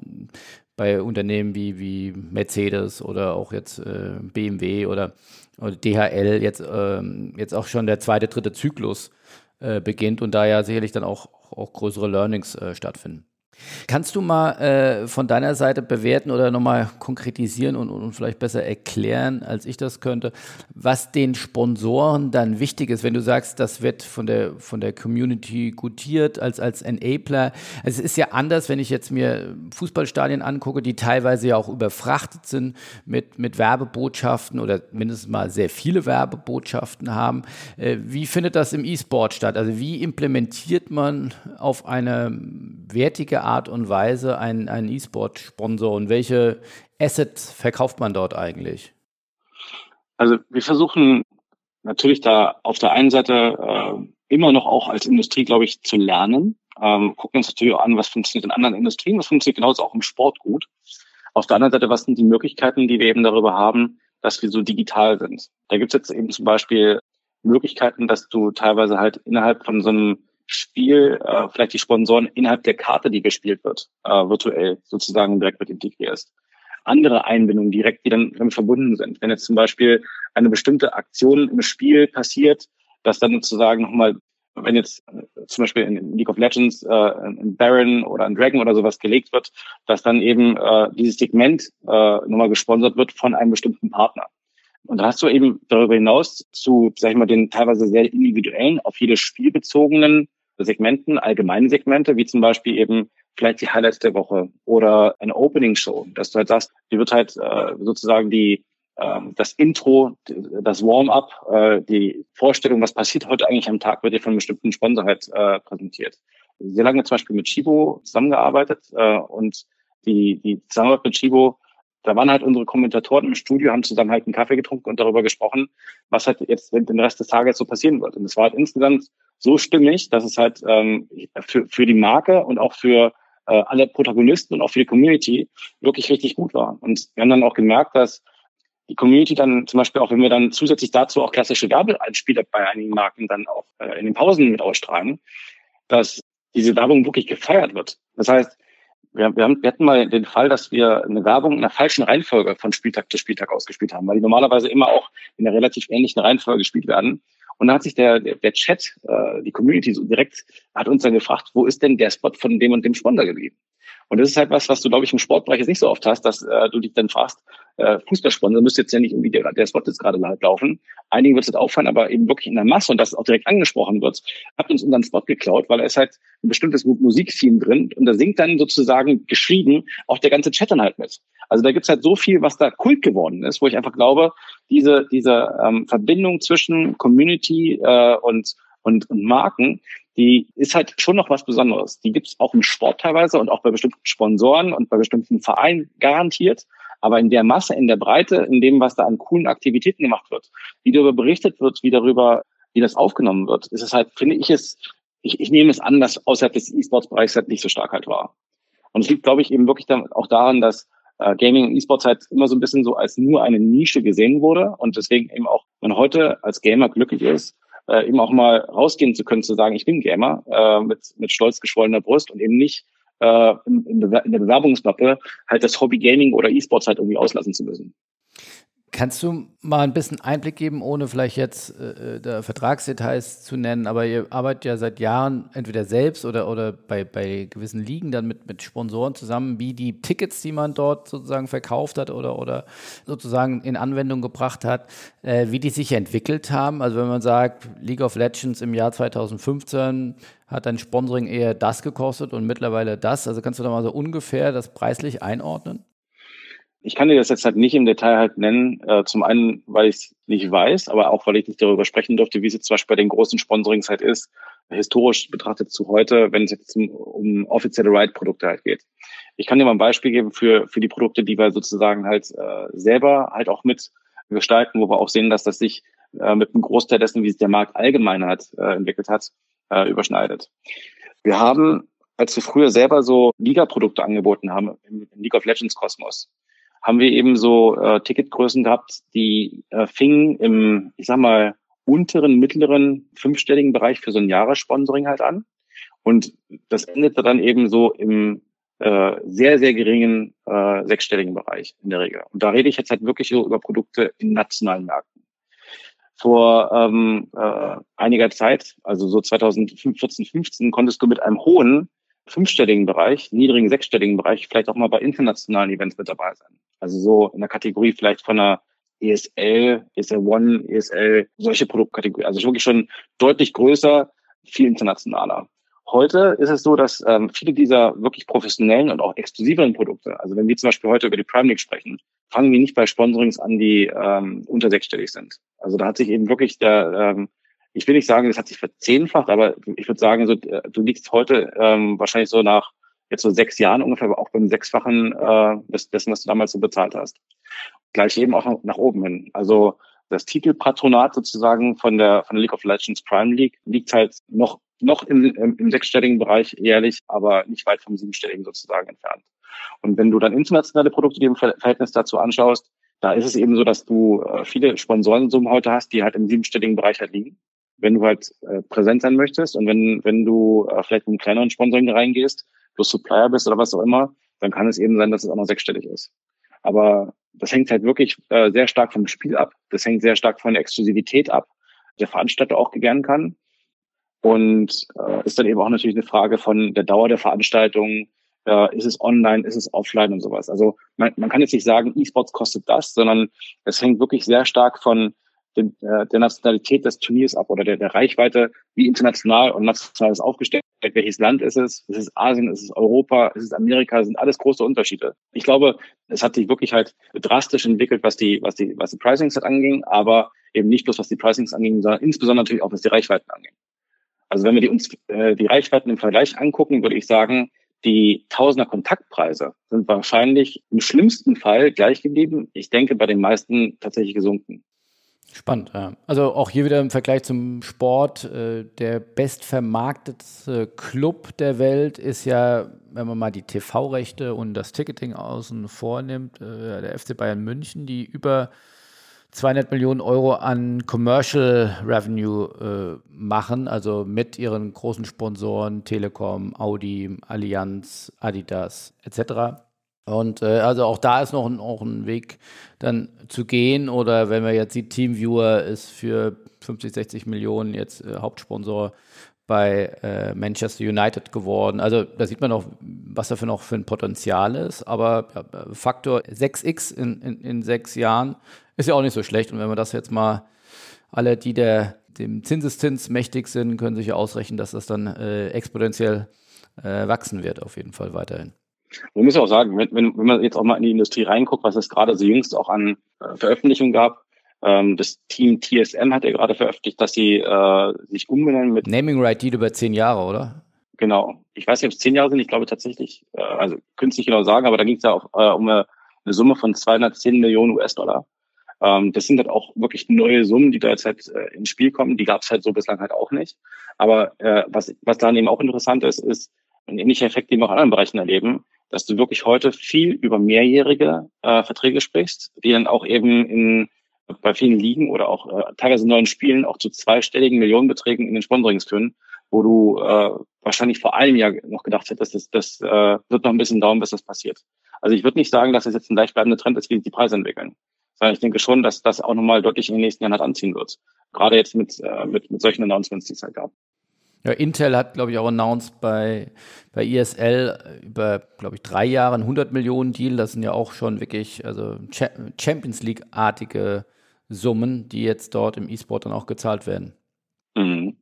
bei Unternehmen wie, wie Mercedes oder auch jetzt äh, BMW oder, oder, DHL jetzt, ähm, jetzt auch schon der zweite, dritte Zyklus äh, beginnt und da ja sicherlich dann auch, auch größere Learnings äh, stattfinden. Kannst du mal äh, von deiner Seite bewerten oder nochmal konkretisieren und, und, vielleicht besser erklären, als ich das könnte, was den Sponsoren dann wichtig ist, wenn du sagst, das wird von der, von der Community gutiert als, als Enabler. Es ist ja anders, wenn ich jetzt mir Fußballstadien angucke, die teilweise ja auch überfrachtet sind mit, mit Werbebotschaften oder mindestens mal sehr viele Werbebotschaften haben. Äh, wie findet das im E-Sport statt? Also wie implementiert man auf eine wertige Art und Weise einen, einen E-Sport-Sponsor und welche Assets verkauft man dort eigentlich? Also wir versuchen natürlich da auf der einen Seite äh, immer noch auch als Industrie, glaube ich, zu lernen. Ähm, gucken uns natürlich auch an, was funktioniert in anderen Industrien, was funktioniert genauso auch im Sport gut. Auf der anderen Seite, was sind die Möglichkeiten, die wir eben darüber haben, dass wir so digital sind. Da gibt es jetzt eben zum Beispiel Möglichkeiten, dass du teilweise halt innerhalb von so einem Spiel äh, vielleicht die Sponsoren innerhalb der Karte, die gespielt wird, äh, virtuell sozusagen direkt mit integrierst. Andere Einbindungen direkt, die dann damit verbunden sind. Wenn jetzt zum Beispiel eine bestimmte Aktion im Spiel passiert, dass dann sozusagen nochmal, wenn jetzt äh, zum Beispiel in League of Legends äh, ein Baron oder ein Dragon oder sowas gelegt wird, dass dann eben äh, dieses Segment äh, nochmal gesponsert wird von einem bestimmten Partner. Und da hast du eben darüber hinaus zu, sag ich mal, den teilweise sehr individuellen, auf jedes Spiel bezogenen Segmenten, allgemeine Segmente, wie zum Beispiel eben vielleicht die Highlights der Woche oder eine Opening Show, dass du halt sagst, die wird halt äh, sozusagen die ähm, das Intro, das Warm-up, äh, die Vorstellung, was passiert heute eigentlich am Tag, wird dir von einem bestimmten Sponsor halt äh, präsentiert. Sehr lange zum Beispiel mit Chibo zusammengearbeitet äh, und die, die Zusammenarbeit mit Chibo da waren halt unsere Kommentatoren im Studio, haben zusammen halt einen Kaffee getrunken und darüber gesprochen, was halt jetzt den Rest des Tages so passieren wird. Und es war halt insgesamt so stimmig, dass es halt ähm, für, für die Marke und auch für äh, alle Protagonisten und auch für die Community wirklich richtig gut war. Und wir haben dann auch gemerkt, dass die Community dann zum Beispiel auch, wenn wir dann zusätzlich dazu auch klassische Werbeeinspieler bei einigen Marken dann auch äh, in den Pausen mit ausstrahlen, dass diese Werbung wirklich gefeiert wird. Das heißt, wir, wir, haben, wir hatten mal den Fall, dass wir eine Werbung in der falschen Reihenfolge von Spieltag zu Spieltag ausgespielt haben, weil die normalerweise immer auch in einer relativ ähnlichen Reihenfolge gespielt werden. Und da hat sich der, der, Chat, äh, die Community so direkt, hat uns dann gefragt, wo ist denn der Spot von dem und dem Sponsor geblieben? Und das ist halt was, was du, glaube ich, im Sportbereich jetzt nicht so oft hast, dass äh, du dich dann fragst, äh, Fußballsponsor müsste jetzt ja nicht irgendwie der, der Spot jetzt gerade laufen. Einigen wird es auffallen, aber eben wirklich in der Masse und dass es auch direkt angesprochen wird, hat uns unseren Spot geklaut, weil er ist halt ein bestimmtes Musiktheme drin und da singt dann sozusagen geschrieben auch der ganze Chat dann halt mit. Also da gibt's halt so viel, was da Kult geworden ist, wo ich einfach glaube, diese, diese ähm, Verbindung zwischen Community äh, und, und, und Marken, die ist halt schon noch was Besonderes. Die gibt es auch im Sport teilweise und auch bei bestimmten Sponsoren und bei bestimmten Vereinen garantiert. Aber in der Masse, in der Breite, in dem, was da an coolen Aktivitäten gemacht wird, wie darüber berichtet wird, wie darüber, wie das aufgenommen wird, ist es halt, finde ich es, ich, ich nehme es an, dass außerhalb des E-Sports-Bereichs halt nicht so stark halt war. Und es liegt, glaube ich, eben wirklich auch daran, dass äh, Gaming und E-Sports halt immer so ein bisschen so als nur eine Nische gesehen wurde und deswegen eben auch man heute als Gamer glücklich ist, äh, eben auch mal rausgehen zu können, zu sagen, ich bin Gamer, äh, mit, mit stolz geschwollener Brust und eben nicht äh, in, in, der Bewerbungsmappe halt das Hobby Gaming oder E-Sports halt irgendwie auslassen zu müssen. Kannst du mal ein bisschen Einblick geben, ohne vielleicht jetzt äh, äh Vertragsdetails zu nennen, aber ihr arbeitet ja seit Jahren entweder selbst oder, oder bei, bei gewissen Ligen dann mit, mit Sponsoren zusammen, wie die Tickets, die man dort sozusagen verkauft hat oder, oder sozusagen in Anwendung gebracht hat, äh, wie die sich entwickelt haben. Also wenn man sagt, League of Legends im Jahr 2015 hat ein Sponsoring eher das gekostet und mittlerweile das. Also kannst du da mal so ungefähr das preislich einordnen? Ich kann dir das jetzt halt nicht im Detail halt nennen. Äh, zum einen, weil ich es nicht weiß, aber auch, weil ich nicht darüber sprechen durfte, wie es jetzt zum Beispiel bei den großen Sponsorings halt ist, historisch betrachtet zu heute, wenn es jetzt um, offizielle Ride-Produkte halt geht. Ich kann dir mal ein Beispiel geben für, für die Produkte, die wir sozusagen halt äh, selber halt auch mit gestalten, wo wir auch sehen, dass das sich äh, mit einem Großteil dessen, wie es der Markt allgemein hat, äh, entwickelt hat, äh, überschneidet. Wir haben, als wir früher selber so Liga-Produkte angeboten haben im League of Legends Kosmos, haben wir eben so äh, Ticketgrößen gehabt, die äh, fingen im, ich sag mal, unteren, mittleren, fünfstelligen Bereich für so ein Jahressponsoring halt an. Und das endete dann eben so im äh, sehr, sehr geringen äh, sechsstelligen Bereich in der Regel. Und da rede ich jetzt halt wirklich so über Produkte in nationalen Märkten. Vor ähm, äh, einiger Zeit, also so 2014, 15, konntest du mit einem hohen fünfstelligen Bereich, niedrigen sechsstelligen Bereich, vielleicht auch mal bei internationalen Events mit dabei sein. Also so in der Kategorie vielleicht von einer ESL, ESL One, ESL, solche Produktkategorien. Also wirklich schon deutlich größer, viel internationaler. Heute ist es so, dass ähm, viele dieser wirklich professionellen und auch exklusiveren Produkte, also wenn wir zum Beispiel heute über die Prime League sprechen, fangen wir nicht bei Sponsorings an, die ähm, unter sechsstellig sind. Also da hat sich eben wirklich der, ähm, ich will nicht sagen, das hat sich verzehnfacht, aber ich würde sagen, so, äh, du liegst heute ähm, wahrscheinlich so nach jetzt so sechs Jahren ungefähr auch beim Sechsfachen äh, dessen, was du damals so bezahlt hast. Gleich eben auch nach oben hin. Also das Titelpatronat sozusagen von der von der League of Legends Prime League liegt halt noch noch im, im, im sechsstelligen Bereich jährlich, aber nicht weit vom siebenstelligen sozusagen entfernt. Und wenn du dann internationale Produkte im Verhältnis dazu anschaust, da ist es eben so, dass du äh, viele Sponsorensummen heute hast, die halt im siebenstelligen Bereich halt liegen. Wenn du halt äh, präsent sein möchtest und wenn, wenn du äh, vielleicht mit einem kleineren Sponsoring reingehst, du Supplier bist oder was auch immer, dann kann es eben sein, dass es auch noch sechsstellig ist. Aber das hängt halt wirklich äh, sehr stark vom Spiel ab. Das hängt sehr stark von der Exklusivität ab, der Veranstalter auch gewähren kann. Und äh, ist dann eben auch natürlich eine Frage von der Dauer der Veranstaltung. Äh, ist es online, ist es offline und sowas. Also man, man kann jetzt nicht sagen, E-Sports kostet das, sondern es hängt wirklich sehr stark von den, äh, der Nationalität des Turniers ab oder der, der Reichweite, wie international und national ist aufgestellt, welches Land ist es, ist es Asien, ist es Europa, ist es Amerika, sind alles große Unterschiede. Ich glaube, es hat sich wirklich halt drastisch entwickelt, was die, was die, was die Pricings halt anging, aber eben nicht bloß was die Pricings anging, sondern insbesondere natürlich auch was die Reichweiten anging. Also wenn wir die, uns äh, die Reichweiten im Vergleich angucken, würde ich sagen, die Tausender Kontaktpreise sind wahrscheinlich im schlimmsten Fall gleich geblieben. Ich denke, bei den meisten tatsächlich gesunken. Spannend, ja. Also auch hier wieder im Vergleich zum Sport, äh, der bestvermarktetste Club der Welt ist ja, wenn man mal die TV-Rechte und das Ticketing außen vornimmt, äh, der FC Bayern München, die über 200 Millionen Euro an Commercial Revenue äh, machen, also mit ihren großen Sponsoren Telekom, Audi, Allianz, Adidas etc. Und äh, also auch da ist noch ein, auch ein Weg dann zu gehen. Oder wenn man jetzt sieht, Teamviewer ist für 50, 60 Millionen jetzt äh, Hauptsponsor bei äh, Manchester United geworden. Also da sieht man auch, was dafür noch für ein Potenzial ist. Aber ja, Faktor 6x in, in, in sechs Jahren ist ja auch nicht so schlecht. Und wenn man das jetzt mal alle, die der dem Zinseszins mächtig sind, können sich ja ausrechnen, dass das dann äh, exponentiell äh, wachsen wird, auf jeden Fall weiterhin. Man muss auch sagen, wenn, wenn, wenn man jetzt auch mal in die Industrie reinguckt, was es gerade so jüngst auch an äh, Veröffentlichungen gab, ähm, das Team TSM hat ja gerade veröffentlicht, dass sie äh, sich umbenennen mit Naming Right Deal über zehn Jahre, oder? Genau. Ich weiß nicht, ob es zehn Jahre sind. Ich glaube tatsächlich, äh, also künstlich genau sagen, aber da ging es ja auch äh, um eine, eine Summe von 210 Millionen US-Dollar. Ähm, das sind halt auch wirklich neue Summen, die da jetzt halt äh, ins Spiel kommen. Die gab es halt so bislang halt auch nicht. Aber äh, was, was dann eben auch interessant ist, ist ein ähnlicher Effekt, den wir auch in anderen Bereichen erleben, dass du wirklich heute viel über mehrjährige äh, Verträge sprichst, die dann auch eben in bei vielen Ligen oder auch äh, teilweise neuen Spielen auch zu zweistelligen Millionenbeträgen in den Sponsorings führen, wo du äh, wahrscheinlich vor einem Jahr noch gedacht hättest, das, das äh, wird noch ein bisschen dauern, bis das passiert. Also ich würde nicht sagen, dass es jetzt ein leicht bleibender Trend ist, wie sich die Preise entwickeln. Sondern ich denke schon, dass das auch nochmal deutlich in den nächsten Jahren halt anziehen wird. Gerade jetzt mit, äh, mit, mit solchen Announcements, die es halt gab. Ja, Intel hat, glaube ich, auch announced bei, bei ESL über, glaube ich, drei Jahre einen 100 Millionen Deal. Das sind ja auch schon wirklich also Champions League-artige Summen, die jetzt dort im E-Sport dann auch gezahlt werden. Mhm.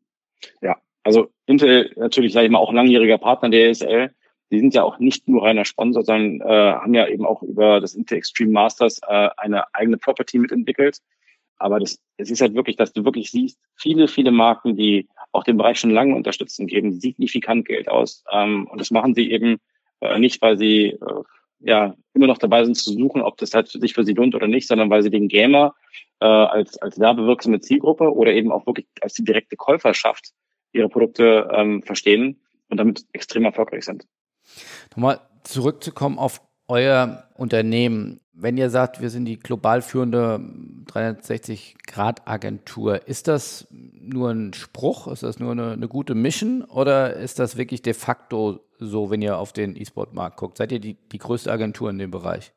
Ja, also Intel natürlich, sage ich mal, auch langjähriger Partner der ESL. Die sind ja auch nicht nur reiner Sponsor, sondern äh, haben ja eben auch über das Intel Extreme Masters äh, eine eigene Property mitentwickelt. Aber das, es ist halt wirklich, dass du wirklich siehst, viele, viele Marken, die auch den Bereich schon lange unterstützen, geben signifikant Geld aus. Ähm, und das machen sie eben äh, nicht, weil sie äh, ja immer noch dabei sind zu suchen, ob das halt sich für sie lohnt oder nicht, sondern weil sie den Gamer äh, als, als werbewirksame Zielgruppe oder eben auch wirklich als die direkte Käuferschaft ihre Produkte ähm, verstehen und damit extrem erfolgreich sind. Nochmal zurückzukommen auf euer Unternehmen, wenn ihr sagt, wir sind die global führende 360-Grad-Agentur, ist das nur ein Spruch? Ist das nur eine, eine, gute Mission? Oder ist das wirklich de facto so, wenn ihr auf den E-Sport-Markt guckt? Seid ihr die, die größte Agentur in dem Bereich?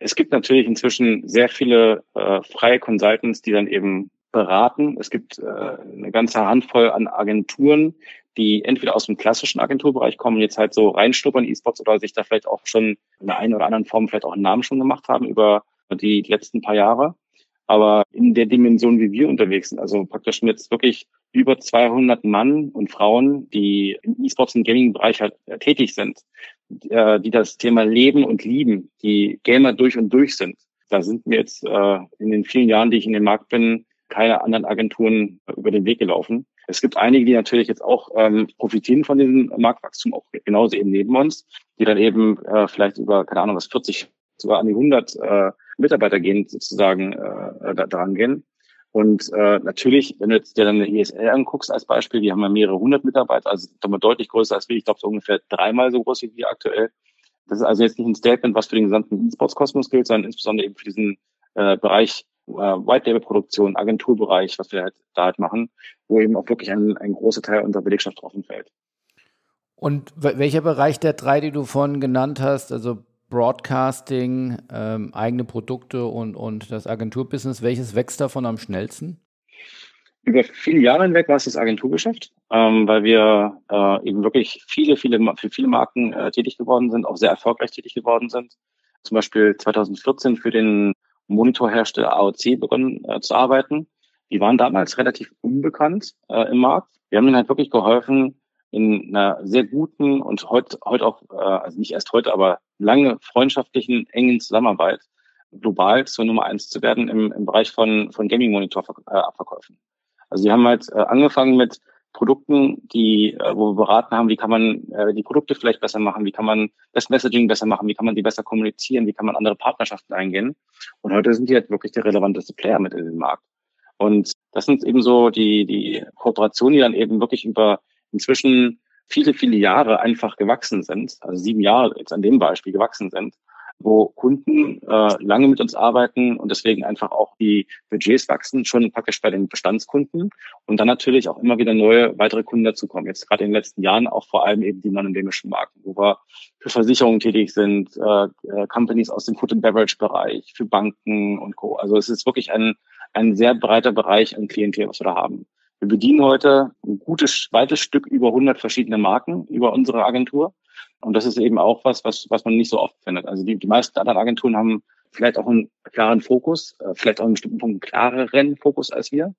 Es gibt natürlich inzwischen sehr viele äh, freie Consultants, die dann eben beraten. Es gibt äh, eine ganze Handvoll an Agenturen, die entweder aus dem klassischen Agenturbereich kommen, jetzt halt so reinschnuppern E-Sports oder sich da vielleicht auch schon in der einen oder anderen Form vielleicht auch einen Namen schon gemacht haben über die letzten paar Jahre. Aber in der Dimension, wie wir unterwegs sind, also praktisch jetzt wirklich über 200 Mann und Frauen, die im E-Sports und Gaming-Bereich halt äh, tätig sind, äh, die das Thema leben und lieben, die Gamer durch und durch sind. Da sind mir jetzt äh, in den vielen Jahren, die ich in dem Markt bin, keine anderen Agenturen über den Weg gelaufen. Es gibt einige, die natürlich jetzt auch ähm, profitieren von diesem Marktwachstum, auch genauso eben neben uns, die dann eben äh, vielleicht über, keine Ahnung, was 40, sogar an die 100 äh, Mitarbeiter gehen, sozusagen äh, da, daran gehen. Und äh, natürlich, wenn du jetzt dir dann eine ESL anguckst als Beispiel, die haben ja mehrere hundert Mitarbeiter, also mal deutlich größer als wir, ich glaube so ungefähr dreimal so groß wie wir aktuell. Das ist also jetzt nicht ein Statement, was für den gesamten E-Sports-Kosmos gilt, sondern insbesondere eben für diesen äh, Bereich äh, White-Label-Produktion, Agenturbereich, was wir halt da halt machen, wo eben auch wirklich ein, ein großer Teil unserer Belegschaft drauf fällt. Und welcher Bereich der drei, die du vorhin genannt hast, also Broadcasting, ähm, eigene Produkte und, und das Agenturbusiness, welches wächst davon am schnellsten? Über viele Jahre hinweg war es das Agenturgeschäft, ähm, weil wir äh, eben wirklich viele, viele, für viele Marken äh, tätig geworden sind, auch sehr erfolgreich tätig geworden sind. Zum Beispiel 2014 für den Monitorhersteller AOC begonnen äh, zu arbeiten. Die waren damals relativ unbekannt äh, im Markt. Wir haben ihnen halt wirklich geholfen, in einer sehr guten und heute heute auch, äh, also nicht erst heute, aber lange freundschaftlichen, engen Zusammenarbeit global zur Nummer eins zu werden im, im Bereich von, von Gaming-Monitor-Abverkäufen. Äh, also wir haben halt äh, angefangen mit Produkten, die, äh, wo wir beraten haben, wie kann man äh, die Produkte vielleicht besser machen, wie kann man das Messaging besser machen, wie kann man die besser kommunizieren, wie kann man andere Partnerschaften eingehen. Und heute sind die halt wirklich der relevanteste Player mit in den Markt. Und das sind eben so die, die Kooperationen, die dann eben wirklich über inzwischen viele, viele Jahre einfach gewachsen sind, also sieben Jahre jetzt an dem Beispiel gewachsen sind, wo Kunden äh, lange mit uns arbeiten und deswegen einfach auch die Budgets wachsen, schon praktisch bei den Bestandskunden und dann natürlich auch immer wieder neue weitere Kunden dazukommen. Jetzt gerade in den letzten Jahren auch vor allem eben die non-endemischen Marken, wo wir für Versicherungen tätig sind, äh, äh, Companies aus dem Food and Beverage Bereich, für Banken und Co. Also es ist wirklich ein, ein sehr breiter Bereich an Klientel, was wir da haben. Wir bedienen heute ein gutes, weites Stück über 100 verschiedene Marken über unsere Agentur. Und das ist eben auch was, was, was man nicht so oft findet. Also die, die meisten anderen Agenturen haben vielleicht auch einen klaren Fokus, äh, vielleicht auch einen bestimmten Punkt einen klareren Fokus als wir.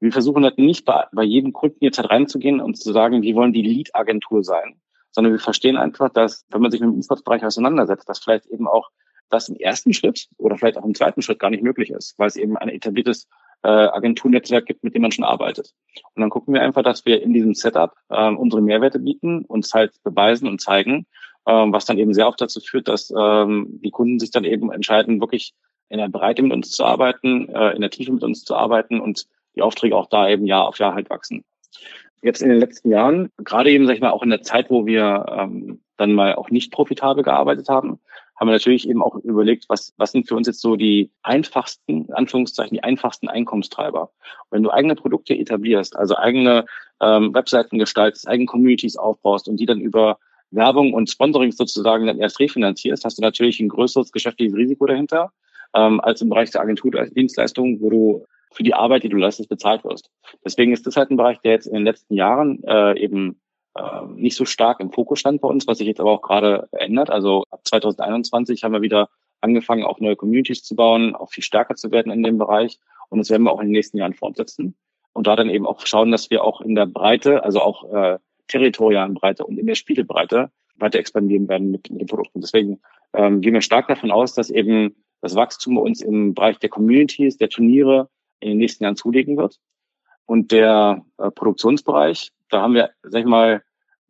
Wir versuchen halt nicht bei, bei jedem Kunden jetzt halt reinzugehen und zu sagen, wir wollen die Lead-Agentur sein, sondern wir verstehen einfach, dass, wenn man sich mit dem E-Sports-Bereich auseinandersetzt, dass vielleicht eben auch das im ersten Schritt oder vielleicht auch im zweiten Schritt gar nicht möglich ist, weil es eben ein etabliertes äh, Agenturnetzwerk gibt, mit dem man schon arbeitet. Und dann gucken wir einfach, dass wir in diesem Setup äh, unsere Mehrwerte bieten, uns halt beweisen und zeigen, äh, was dann eben sehr oft dazu führt, dass ähm, die Kunden sich dann eben entscheiden, wirklich in der Breite mit uns zu arbeiten, äh, in der Tiefe mit uns zu arbeiten und die Aufträge auch da eben Jahr auf Jahr halt wachsen. Jetzt in den letzten Jahren, gerade eben, sag ich mal, auch in der Zeit, wo wir ähm, dann mal auch nicht profitabel gearbeitet haben, haben wir natürlich eben auch überlegt, was, was sind für uns jetzt so die einfachsten, in Anführungszeichen, die einfachsten Einkommenstreiber. Und wenn du eigene Produkte etablierst, also eigene ähm, Webseiten gestaltest, eigene Communities aufbaust und die dann über Werbung und Sponsoring sozusagen dann erst refinanzierst, hast du natürlich ein größeres geschäftliches Risiko dahinter, ähm, als im Bereich der Agenturdienstleistungen, wo du für die Arbeit, die du leistest, bezahlt wirst. Deswegen ist das halt ein Bereich, der jetzt in den letzten Jahren äh, eben nicht so stark im Fokus stand bei uns, was sich jetzt aber auch gerade ändert. Also ab 2021 haben wir wieder angefangen, auch neue Communities zu bauen, auch viel stärker zu werden in dem Bereich. Und das werden wir auch in den nächsten Jahren fortsetzen. Und da dann eben auch schauen, dass wir auch in der Breite, also auch äh, territorialen Breite und in der Spielebreite weiter expandieren werden mit, mit den Produkten. Deswegen ähm, gehen wir stark davon aus, dass eben das Wachstum bei uns im Bereich der Communities, der Turniere in den nächsten Jahren zulegen wird. Und der äh, Produktionsbereich, da haben wir, sag ich mal,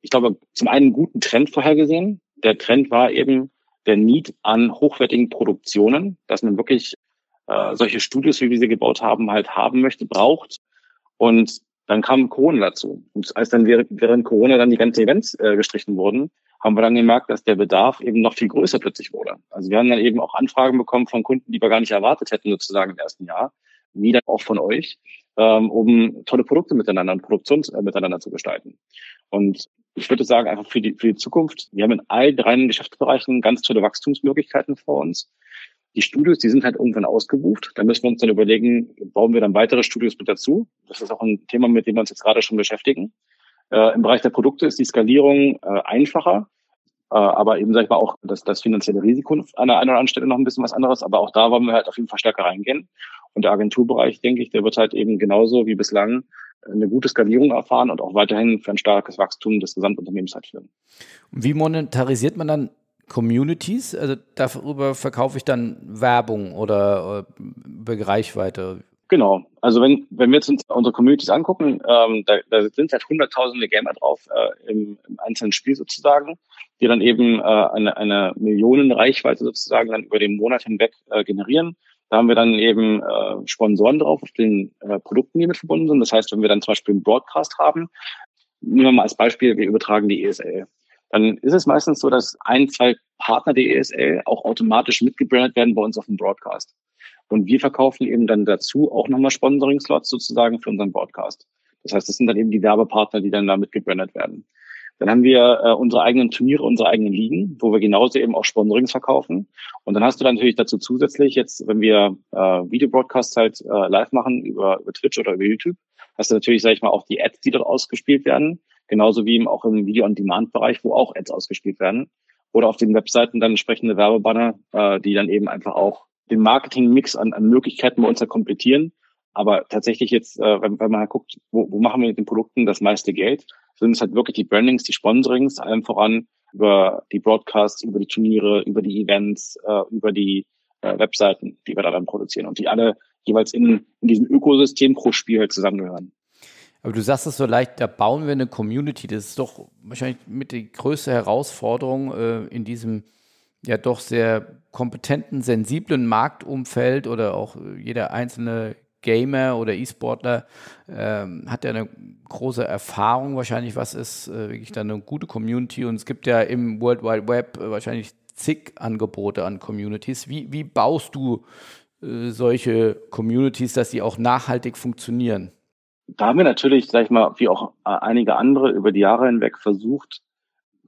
ich glaube, zum einen einen guten Trend vorhergesehen. Der Trend war eben der Need an hochwertigen Produktionen, dass man wirklich äh, solche Studios, wie wir sie gebaut haben, halt haben möchte, braucht. Und dann kam Corona dazu. Und als dann während, Corona dann die ganzen Events äh, gestrichen wurden, haben wir dann gemerkt, dass der Bedarf eben noch viel größer plötzlich wurde. Also wir haben dann eben auch Anfragen bekommen von Kunden, die wir gar nicht erwartet hätten, sozusagen im ersten Jahr, wieder auch von euch, ähm, um tolle Produkte miteinander und Produktion äh, miteinander zu gestalten. Und ich würde sagen, einfach für die, für die Zukunft, wir haben in all drei Geschäftsbereichen ganz tolle Wachstumsmöglichkeiten vor uns. Die Studios, die sind halt irgendwann ausgebucht. Da müssen wir uns dann überlegen, bauen wir dann weitere Studios mit dazu. Das ist auch ein Thema, mit dem wir uns jetzt gerade schon beschäftigen. Äh, Im Bereich der Produkte ist die Skalierung äh, einfacher, aber eben, sag ich mal, auch das, das finanzielle Risiko an einer, einer oder anderen Stelle noch ein bisschen was anderes. Aber auch da wollen wir halt auf jeden Fall stärker reingehen. Und der Agenturbereich, denke ich, der wird halt eben genauso wie bislang eine gute Skalierung erfahren und auch weiterhin für ein starkes Wachstum des Gesamtunternehmens halt führen. Wie monetarisiert man dann Communities? Also darüber verkaufe ich dann Werbung oder über Reichweite? Genau. Also wenn, wenn wir jetzt uns unsere Communities angucken, ähm, da, da sind halt hunderttausende Gamer drauf äh, im, im einzelnen Spiel sozusagen, die dann eben äh, eine, eine Millionenreichweite sozusagen dann über den Monat hinweg äh, generieren. Da haben wir dann eben äh, Sponsoren drauf auf den äh, Produkten, die mit verbunden sind. Das heißt, wenn wir dann zum Beispiel einen Broadcast haben, nehmen wir mal als Beispiel, wir übertragen die ESL. Dann ist es meistens so, dass ein, zwei Partner der ESL auch automatisch mitgebrandet werden bei uns auf dem Broadcast. Und wir verkaufen eben dann dazu auch nochmal Sponsoring-Slots sozusagen für unseren Broadcast. Das heißt, das sind dann eben die Werbepartner, die dann damit gebrandet werden. Dann haben wir äh, unsere eigenen Turniere, unsere eigenen Ligen, wo wir genauso eben auch Sponsorings verkaufen. Und dann hast du dann natürlich dazu zusätzlich jetzt, wenn wir äh, Videobroadcasts halt äh, live machen über, über Twitch oder über YouTube, hast du natürlich, sag ich mal, auch die Ads, die dort ausgespielt werden. Genauso wie eben auch im Video-on-Demand-Bereich, wo auch Ads ausgespielt werden. Oder auf den Webseiten dann entsprechende Werbebanner, äh, die dann eben einfach auch den Marketing-Mix an, an Möglichkeiten bei uns ja komplettieren. Aber tatsächlich jetzt, äh, wenn, wenn man guckt, wo, wo machen wir mit den Produkten das meiste Geld, sind es halt wirklich die Brandings, die Sponsorings, allem voran über die Broadcasts, über die Turniere, über die Events, äh, über die äh, Webseiten, die wir da dann produzieren und die alle jeweils in, in diesem Ökosystem pro Spiel halt zusammengehören. Aber du sagst es so leicht, da bauen wir eine Community. Das ist doch wahrscheinlich mit die größte Herausforderung äh, in diesem ja doch sehr kompetenten, sensiblen Marktumfeld oder auch jeder einzelne Gamer oder E-Sportler ähm, hat ja eine große Erfahrung wahrscheinlich, was ist äh, wirklich dann eine gute Community und es gibt ja im World Wide Web äh, wahrscheinlich zig Angebote an Communities. Wie, wie baust du äh, solche Communities, dass sie auch nachhaltig funktionieren? Da haben wir natürlich, sag ich mal, wie auch äh, einige andere über die Jahre hinweg versucht,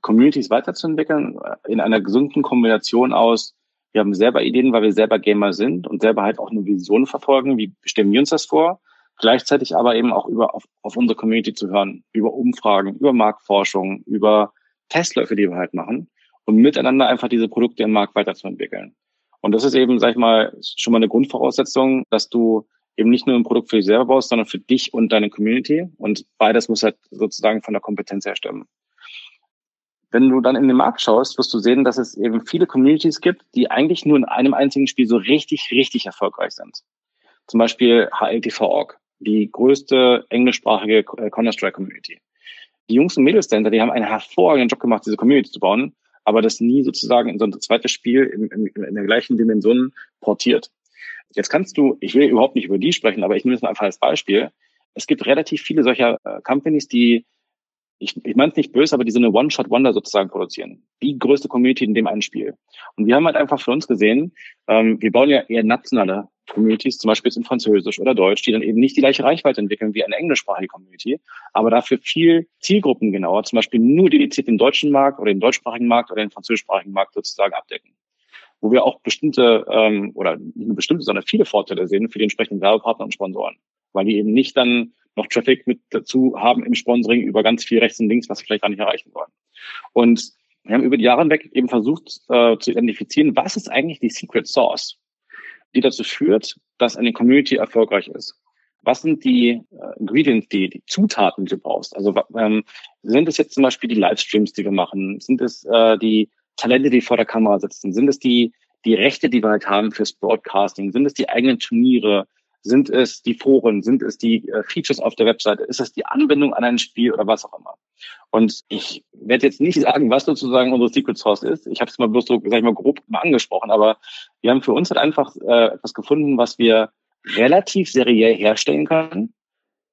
Communities weiterzuentwickeln äh, in einer gesunden Kombination aus, wir haben selber Ideen, weil wir selber Gamer sind und selber halt auch eine Vision verfolgen, wie stellen wir uns das vor, gleichzeitig aber eben auch über auf, auf unsere Community zu hören, über Umfragen, über Marktforschung, über Testläufe, die wir halt machen und miteinander einfach diese Produkte im Markt weiterzuentwickeln. Und das ist eben, sag ich mal, schon mal eine Grundvoraussetzung, dass du eben nicht nur ein Produkt für dich selber baust, sondern für dich und deine Community. Und beides muss halt sozusagen von der Kompetenz her stimmen. Wenn du dann in den Markt schaust, wirst du sehen, dass es eben viele Communities gibt, die eigentlich nur in einem einzigen Spiel so richtig, richtig erfolgreich sind. Zum Beispiel HLTV.org, die größte englischsprachige äh, Counter-Strike-Community. Die Jungs und Mädels dahinter, die haben einen hervorragenden Job gemacht, diese Community zu bauen, aber das nie sozusagen in so ein zweites Spiel in, in, in der gleichen Dimension portiert. Jetzt kannst du, ich will überhaupt nicht über die sprechen, aber ich nehme es mal einfach als Beispiel. Es gibt relativ viele solcher äh, Companies, die ich, ich meine es nicht böse, aber die so eine One-Shot-Wonder sozusagen produzieren. Die größte Community in dem einen Spiel. Und wir haben halt einfach für uns gesehen, ähm, wir bauen ja eher nationale Communities, zum Beispiel in Französisch oder Deutsch, die dann eben nicht die gleiche Reichweite entwickeln wie eine englischsprachige Community, aber dafür viel Zielgruppen genauer, zum Beispiel nur dediziert den deutschen Markt oder den deutschsprachigen Markt oder den französischsprachigen Markt sozusagen abdecken. Wo wir auch bestimmte, ähm, oder nicht nur bestimmte, sondern viele Vorteile sehen für die entsprechenden Werbepartner und Sponsoren. Weil die eben nicht dann noch Traffic mit dazu haben im Sponsoring über ganz viel rechts und links, was wir vielleicht gar nicht erreichen wollen. Und wir haben über die Jahre hinweg eben versucht äh, zu identifizieren, was ist eigentlich die Secret Source, die dazu führt, dass eine Community erfolgreich ist. Was sind die äh, Ingredients, die, die Zutaten, die du brauchst? Also ähm, sind es jetzt zum Beispiel die Livestreams, die wir machen? Sind es äh, die Talente, die vor der Kamera sitzen? Sind es die, die Rechte, die wir halt haben fürs Broadcasting? Sind es die eigenen Turniere? Sind es die Foren? Sind es die äh, Features auf der Webseite? Ist es die Anbindung an ein Spiel oder was auch immer? Und ich werde jetzt nicht sagen, was sozusagen unsere Secret Source ist. Ich habe es mal bloß so, sag ich mal, grob mal angesprochen, aber wir haben für uns halt einfach äh, etwas gefunden, was wir relativ seriell herstellen können.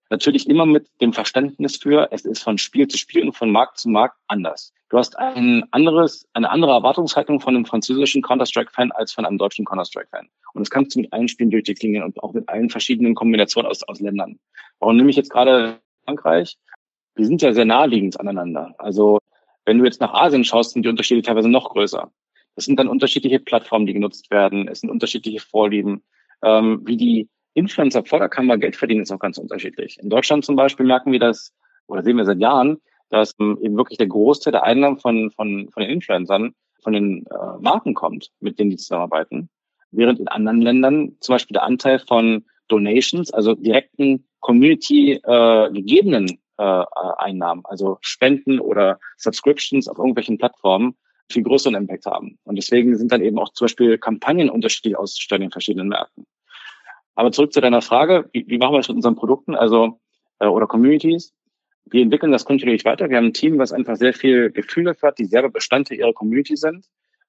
Natürlich immer mit dem Verständnis für, es ist von Spiel zu Spiel und von Markt zu Markt anders. Du hast ein anderes, eine andere Erwartungshaltung von einem französischen Counter-Strike-Fan als von einem deutschen Counter-Strike-Fan. Und das kannst du mit allen Spielen durchdeklinieren und auch mit allen verschiedenen Kombinationen aus, aus Ländern. Warum nehme ich jetzt gerade Frankreich? Wir sind ja sehr naheliegend aneinander. Also wenn du jetzt nach Asien schaust, sind die Unterschiede teilweise noch größer. Das sind dann unterschiedliche Plattformen, die genutzt werden. Es sind unterschiedliche Vorlieben. Ähm, wie die Influencer vor der Kamera Geld verdienen, ist auch ganz unterschiedlich. In Deutschland zum Beispiel merken wir, dass oder sehen wir seit Jahren, dass eben wirklich der Großteil der Einnahmen von, von, von den Influencern von den äh, Marken kommt, mit denen die zusammenarbeiten. Während in anderen Ländern zum Beispiel der Anteil von Donations, also direkten Community äh, gegebenen äh, Einnahmen, also Spenden oder Subscriptions auf irgendwelchen Plattformen, viel größeren Impact haben. Und deswegen sind dann eben auch zum Beispiel Kampagnen unterschiedlich ausgestellt in verschiedenen Märkten. Aber zurück zu deiner Frage, wie, wie machen wir das mit unseren Produkten, also äh, oder Communities? Wir entwickeln das kontinuierlich weiter. Wir haben ein Team, was einfach sehr viel Gefühl dafür hat, die selber Bestandteil ihrer Community sind,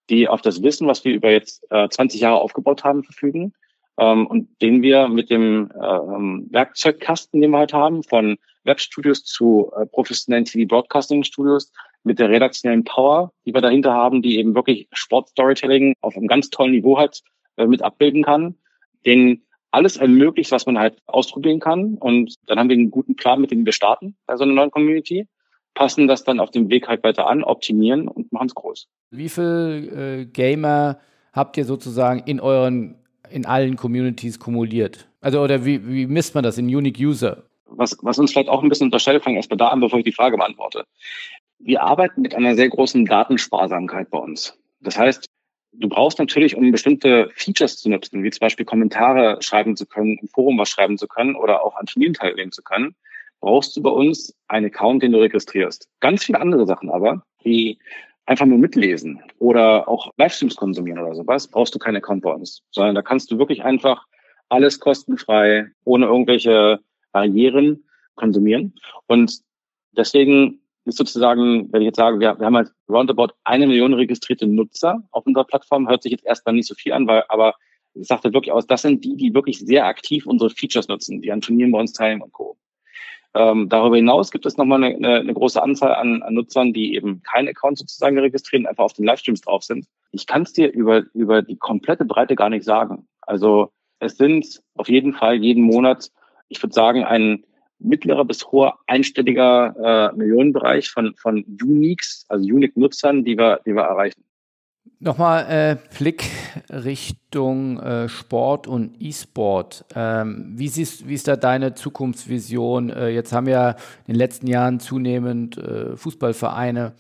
die auf das Wissen, was wir über jetzt äh, 20 Jahre aufgebaut haben, verfügen ähm, und den wir mit dem ähm, Werkzeugkasten, den wir halt haben, von Webstudios zu äh, professionellen TV-Broadcasting-Studios, mit der redaktionellen Power, die wir dahinter haben, die eben wirklich Sport-Storytelling auf einem ganz tollen Niveau halt äh, mit abbilden kann, den alles ermöglicht, was man halt ausprobieren kann. Und dann haben wir einen guten Plan, mit dem wir starten bei so einer neuen Community, passen das dann auf dem Weg halt weiter an, optimieren und machen es groß. Wie viel äh, Gamer habt ihr sozusagen in euren, in allen Communities kumuliert? Also, oder wie, wie misst man das in Unique User? Was, was uns vielleicht auch ein bisschen unterscheidet, fange erstmal da an, bevor ich die Frage beantworte. Wir arbeiten mit einer sehr großen Datensparsamkeit bei uns. Das heißt, du brauchst natürlich, um bestimmte Features zu nutzen, wie zum Beispiel Kommentare schreiben zu können, im Forum was schreiben zu können oder auch an Turnieren teilnehmen zu können, brauchst du bei uns einen Account, den du registrierst. Ganz viele andere Sachen aber, wie einfach nur mitlesen oder auch Livestreams konsumieren oder sowas, brauchst du keinen Account bei uns, sondern da kannst du wirklich einfach alles kostenfrei, ohne irgendwelche Barrieren konsumieren. Und deswegen ist sozusagen, wenn ich jetzt sage, wir, wir haben halt roundabout eine Million registrierte Nutzer auf unserer Plattform, hört sich jetzt erstmal nicht so viel an, weil, aber es sagt halt wirklich aus, das sind die, die wirklich sehr aktiv unsere Features nutzen, die an Turnieren bei uns teilnehmen und Co. Ähm, darüber hinaus gibt es nochmal eine, eine, eine große Anzahl an, an Nutzern, die eben keinen Account sozusagen registrieren, einfach auf den Livestreams drauf sind. Ich kann es dir über, über die komplette Breite gar nicht sagen. Also es sind auf jeden Fall jeden Monat, ich würde sagen, ein mittlerer bis hoher einstelliger äh, Millionenbereich von, von Uniques, also Unique-Nutzern, die wir, die wir erreichen. Nochmal äh, Blick Richtung äh, Sport und E-Sport. Ähm, wie, siehst, wie ist da deine Zukunftsvision? Äh, jetzt haben ja in den letzten Jahren zunehmend äh, Fußballvereine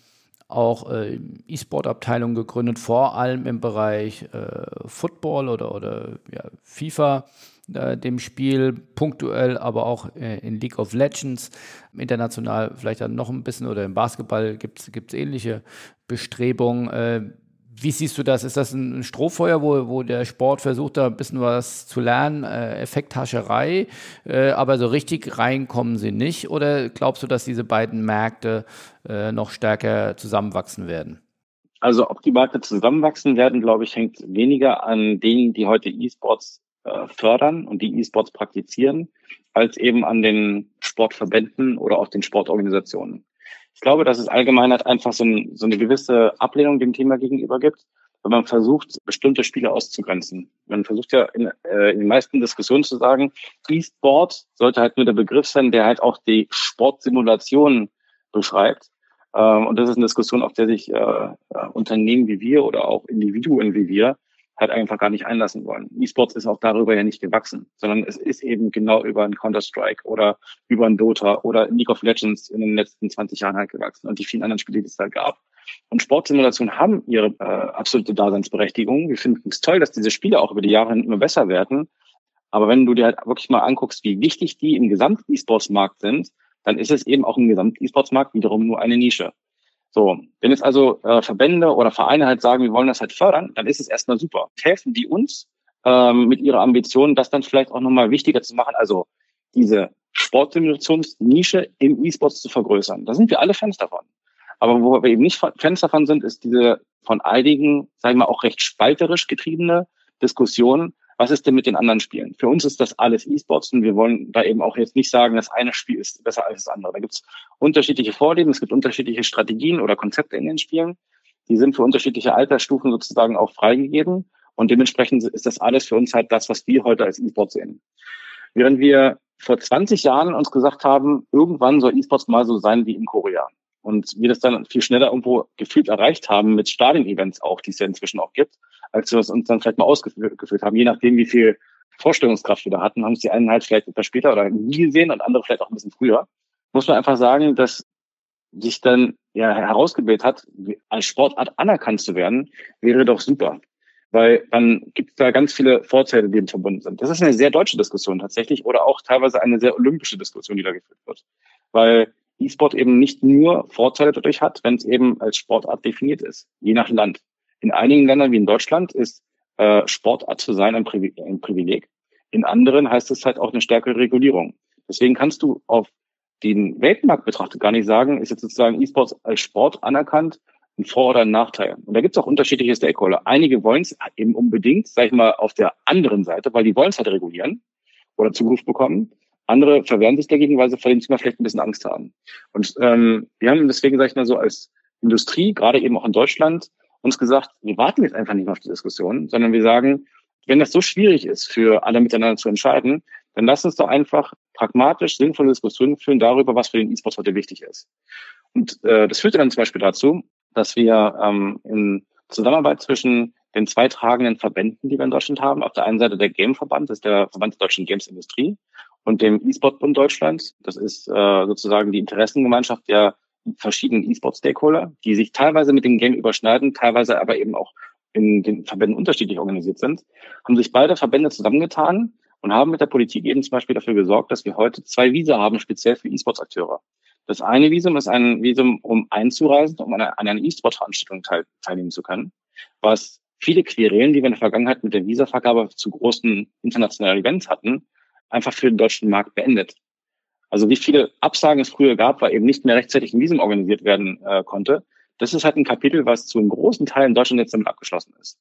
auch äh, E-Sport-Abteilungen gegründet, vor allem im Bereich äh, Football oder, oder ja, FIFA äh, dem Spiel, punktuell, aber auch äh, in League of Legends, international vielleicht dann noch ein bisschen oder im Basketball gibt es ähnliche Bestrebungen. Wie siehst du das? Ist das ein Strohfeuer, wo, wo der Sport versucht, da ein bisschen was zu lernen, äh, Effekthascherei, äh, aber so richtig reinkommen sie nicht? Oder glaubst du, dass diese beiden Märkte äh, noch stärker zusammenwachsen werden? Also ob die Märkte zusammenwachsen werden, glaube ich, hängt weniger an denen, die heute E-Sports äh, fördern und die E-Sports praktizieren, als eben an den Sportverbänden oder auch den Sportorganisationen. Ich glaube, dass es allgemein halt einfach so, ein, so eine gewisse Ablehnung dem Thema gegenüber gibt, wenn man versucht, bestimmte Spiele auszugrenzen. Man versucht ja in, äh, in den meisten Diskussionen zu sagen, E-Sport sollte halt nur der Begriff sein, der halt auch die Sportsimulation beschreibt. Ähm, und das ist eine Diskussion, auf der sich äh, äh Unternehmen wie wir oder auch Individuen wie wir halt einfach gar nicht einlassen wollen. E-Sports ist auch darüber ja nicht gewachsen, sondern es ist eben genau über ein Counter-Strike oder über ein Dota oder League of Legends in den letzten 20 Jahren halt gewachsen und die vielen anderen Spiele, die es da gab. Und Sportsimulationen haben ihre äh, absolute Daseinsberechtigung. Wir finden es toll, dass diese Spiele auch über die Jahre immer besser werden. Aber wenn du dir halt wirklich mal anguckst, wie wichtig die im Gesamt-E-Sports-Markt sind, dann ist es eben auch im Gesamt-E-Sports-Markt wiederum nur eine Nische. So, wenn jetzt also äh, Verbände oder Vereine halt sagen, wir wollen das halt fördern, dann ist es erstmal super. Helfen die uns ähm, mit ihrer Ambition, das dann vielleicht auch nochmal wichtiger zu machen, also diese Sportsimulationsnische im E-Sports zu vergrößern. Da sind wir alle Fans davon. Aber wo wir eben nicht Fans davon sind, ist diese von einigen, sagen wir mal, auch recht spalterisch getriebene Diskussion, was ist denn mit den anderen Spielen? Für uns ist das alles E-Sports und wir wollen da eben auch jetzt nicht sagen, das eine Spiel ist besser als das andere. Da gibt es unterschiedliche Vorlieben, es gibt unterschiedliche Strategien oder Konzepte in den Spielen. Die sind für unterschiedliche Altersstufen sozusagen auch freigegeben und dementsprechend ist das alles für uns halt das, was wir heute als E-Sport sehen. Während wir vor 20 Jahren uns gesagt haben, irgendwann soll E-Sports mal so sein wie in Korea. Und wir das dann viel schneller irgendwo gefühlt erreicht haben mit Stadien-Events auch, die es ja inzwischen auch gibt, als wir es uns dann vielleicht mal ausgeführt haben. Je nachdem, wie viel Vorstellungskraft wir da hatten, haben es die einen halt vielleicht etwas später oder nie gesehen und andere vielleicht auch ein bisschen früher. muss man einfach sagen, dass sich dann ja herausgebildet hat, als Sportart anerkannt zu werden, wäre doch super. Weil dann gibt es da ganz viele Vorteile, die verbunden sind. Das ist eine sehr deutsche Diskussion tatsächlich oder auch teilweise eine sehr olympische Diskussion, die da geführt wird. Weil E-Sport eben nicht nur Vorteile dadurch hat, wenn es eben als Sportart definiert ist, je nach Land. In einigen Ländern wie in Deutschland ist äh, Sportart zu sein ein, Privi ein Privileg. In anderen heißt es halt auch eine stärkere Regulierung. Deswegen kannst du auf den Weltmarkt betrachtet gar nicht sagen, ist jetzt sozusagen E-Sports als Sport anerkannt, ein Vor- oder ein Nachteil. Und da gibt es auch unterschiedliche Stakeholder. Einige wollen es eben unbedingt, sag ich mal, auf der anderen Seite, weil die wollen es halt regulieren oder Zugriff bekommen. Andere verwehren sich dagegen, weil sie vor dem Thema vielleicht ein bisschen Angst haben. Und ähm, wir haben deswegen, sag ich mal so, als Industrie, gerade eben auch in Deutschland, uns gesagt, wir warten jetzt einfach nicht mehr auf die Diskussion, sondern wir sagen, wenn das so schwierig ist, für alle miteinander zu entscheiden, dann lass uns doch einfach pragmatisch sinnvolle Diskussionen führen darüber, was für den E-Sport heute wichtig ist. Und äh, das führte dann zum Beispiel dazu, dass wir ähm, in Zusammenarbeit zwischen den zwei tragenden Verbänden, die wir in Deutschland haben, auf der einen Seite der Game-Verband, das ist der Verband der deutschen Games-Industrie, und dem E-Sport-Bund Deutschlands, das ist äh, sozusagen die Interessengemeinschaft der verschiedenen E-Sport-Stakeholder, die sich teilweise mit dem Game überschneiden, teilweise aber eben auch in den Verbänden unterschiedlich organisiert sind, haben sich beide Verbände zusammengetan und haben mit der Politik eben zum Beispiel dafür gesorgt, dass wir heute zwei Visa haben, speziell für E-Sports-Akteure. Das eine Visum ist ein Visum, um einzureisen, um an einer E-Sport-Veranstaltung teil, teilnehmen zu können, was viele Querelen, die wir in der Vergangenheit mit der Visavergabe zu großen internationalen Events hatten, einfach für den deutschen Markt beendet. Also wie viele Absagen es früher gab, weil eben nicht mehr rechtzeitig ein Visum organisiert werden äh, konnte, das ist halt ein Kapitel, was zu einem großen Teil in Deutschland jetzt damit abgeschlossen ist.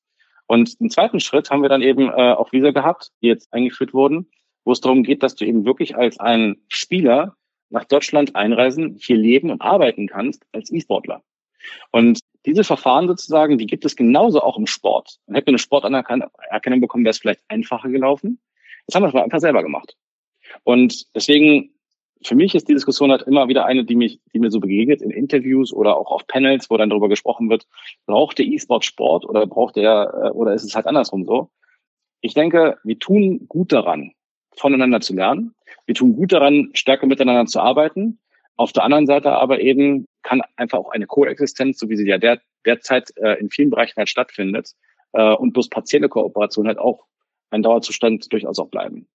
Und im zweiten Schritt haben wir dann eben äh, auch Visa gehabt, die jetzt eingeführt wurden, wo es darum geht, dass du eben wirklich als ein Spieler nach Deutschland einreisen, hier leben und arbeiten kannst als E-Sportler. Und diese Verfahren sozusagen, die gibt es genauso auch im Sport. Hätten wir eine Sportanerkennung bekommen, wäre es vielleicht einfacher gelaufen. Das haben wir aber einfach selber gemacht. Und deswegen für mich ist die Diskussion halt immer wieder eine, die mich, die mir so begegnet in Interviews oder auch auf Panels, wo dann darüber gesprochen wird, braucht der E-Sport Sport oder braucht der, äh, oder ist es halt andersrum so? Ich denke, wir tun gut daran, voneinander zu lernen. Wir tun gut daran, stärker miteinander zu arbeiten. Auf der anderen Seite aber eben kann einfach auch eine Koexistenz, so wie sie ja der, derzeit äh, in vielen Bereichen halt stattfindet, äh, und bloß partielle Kooperation halt auch ein Dauerzustand durchaus auch bleiben.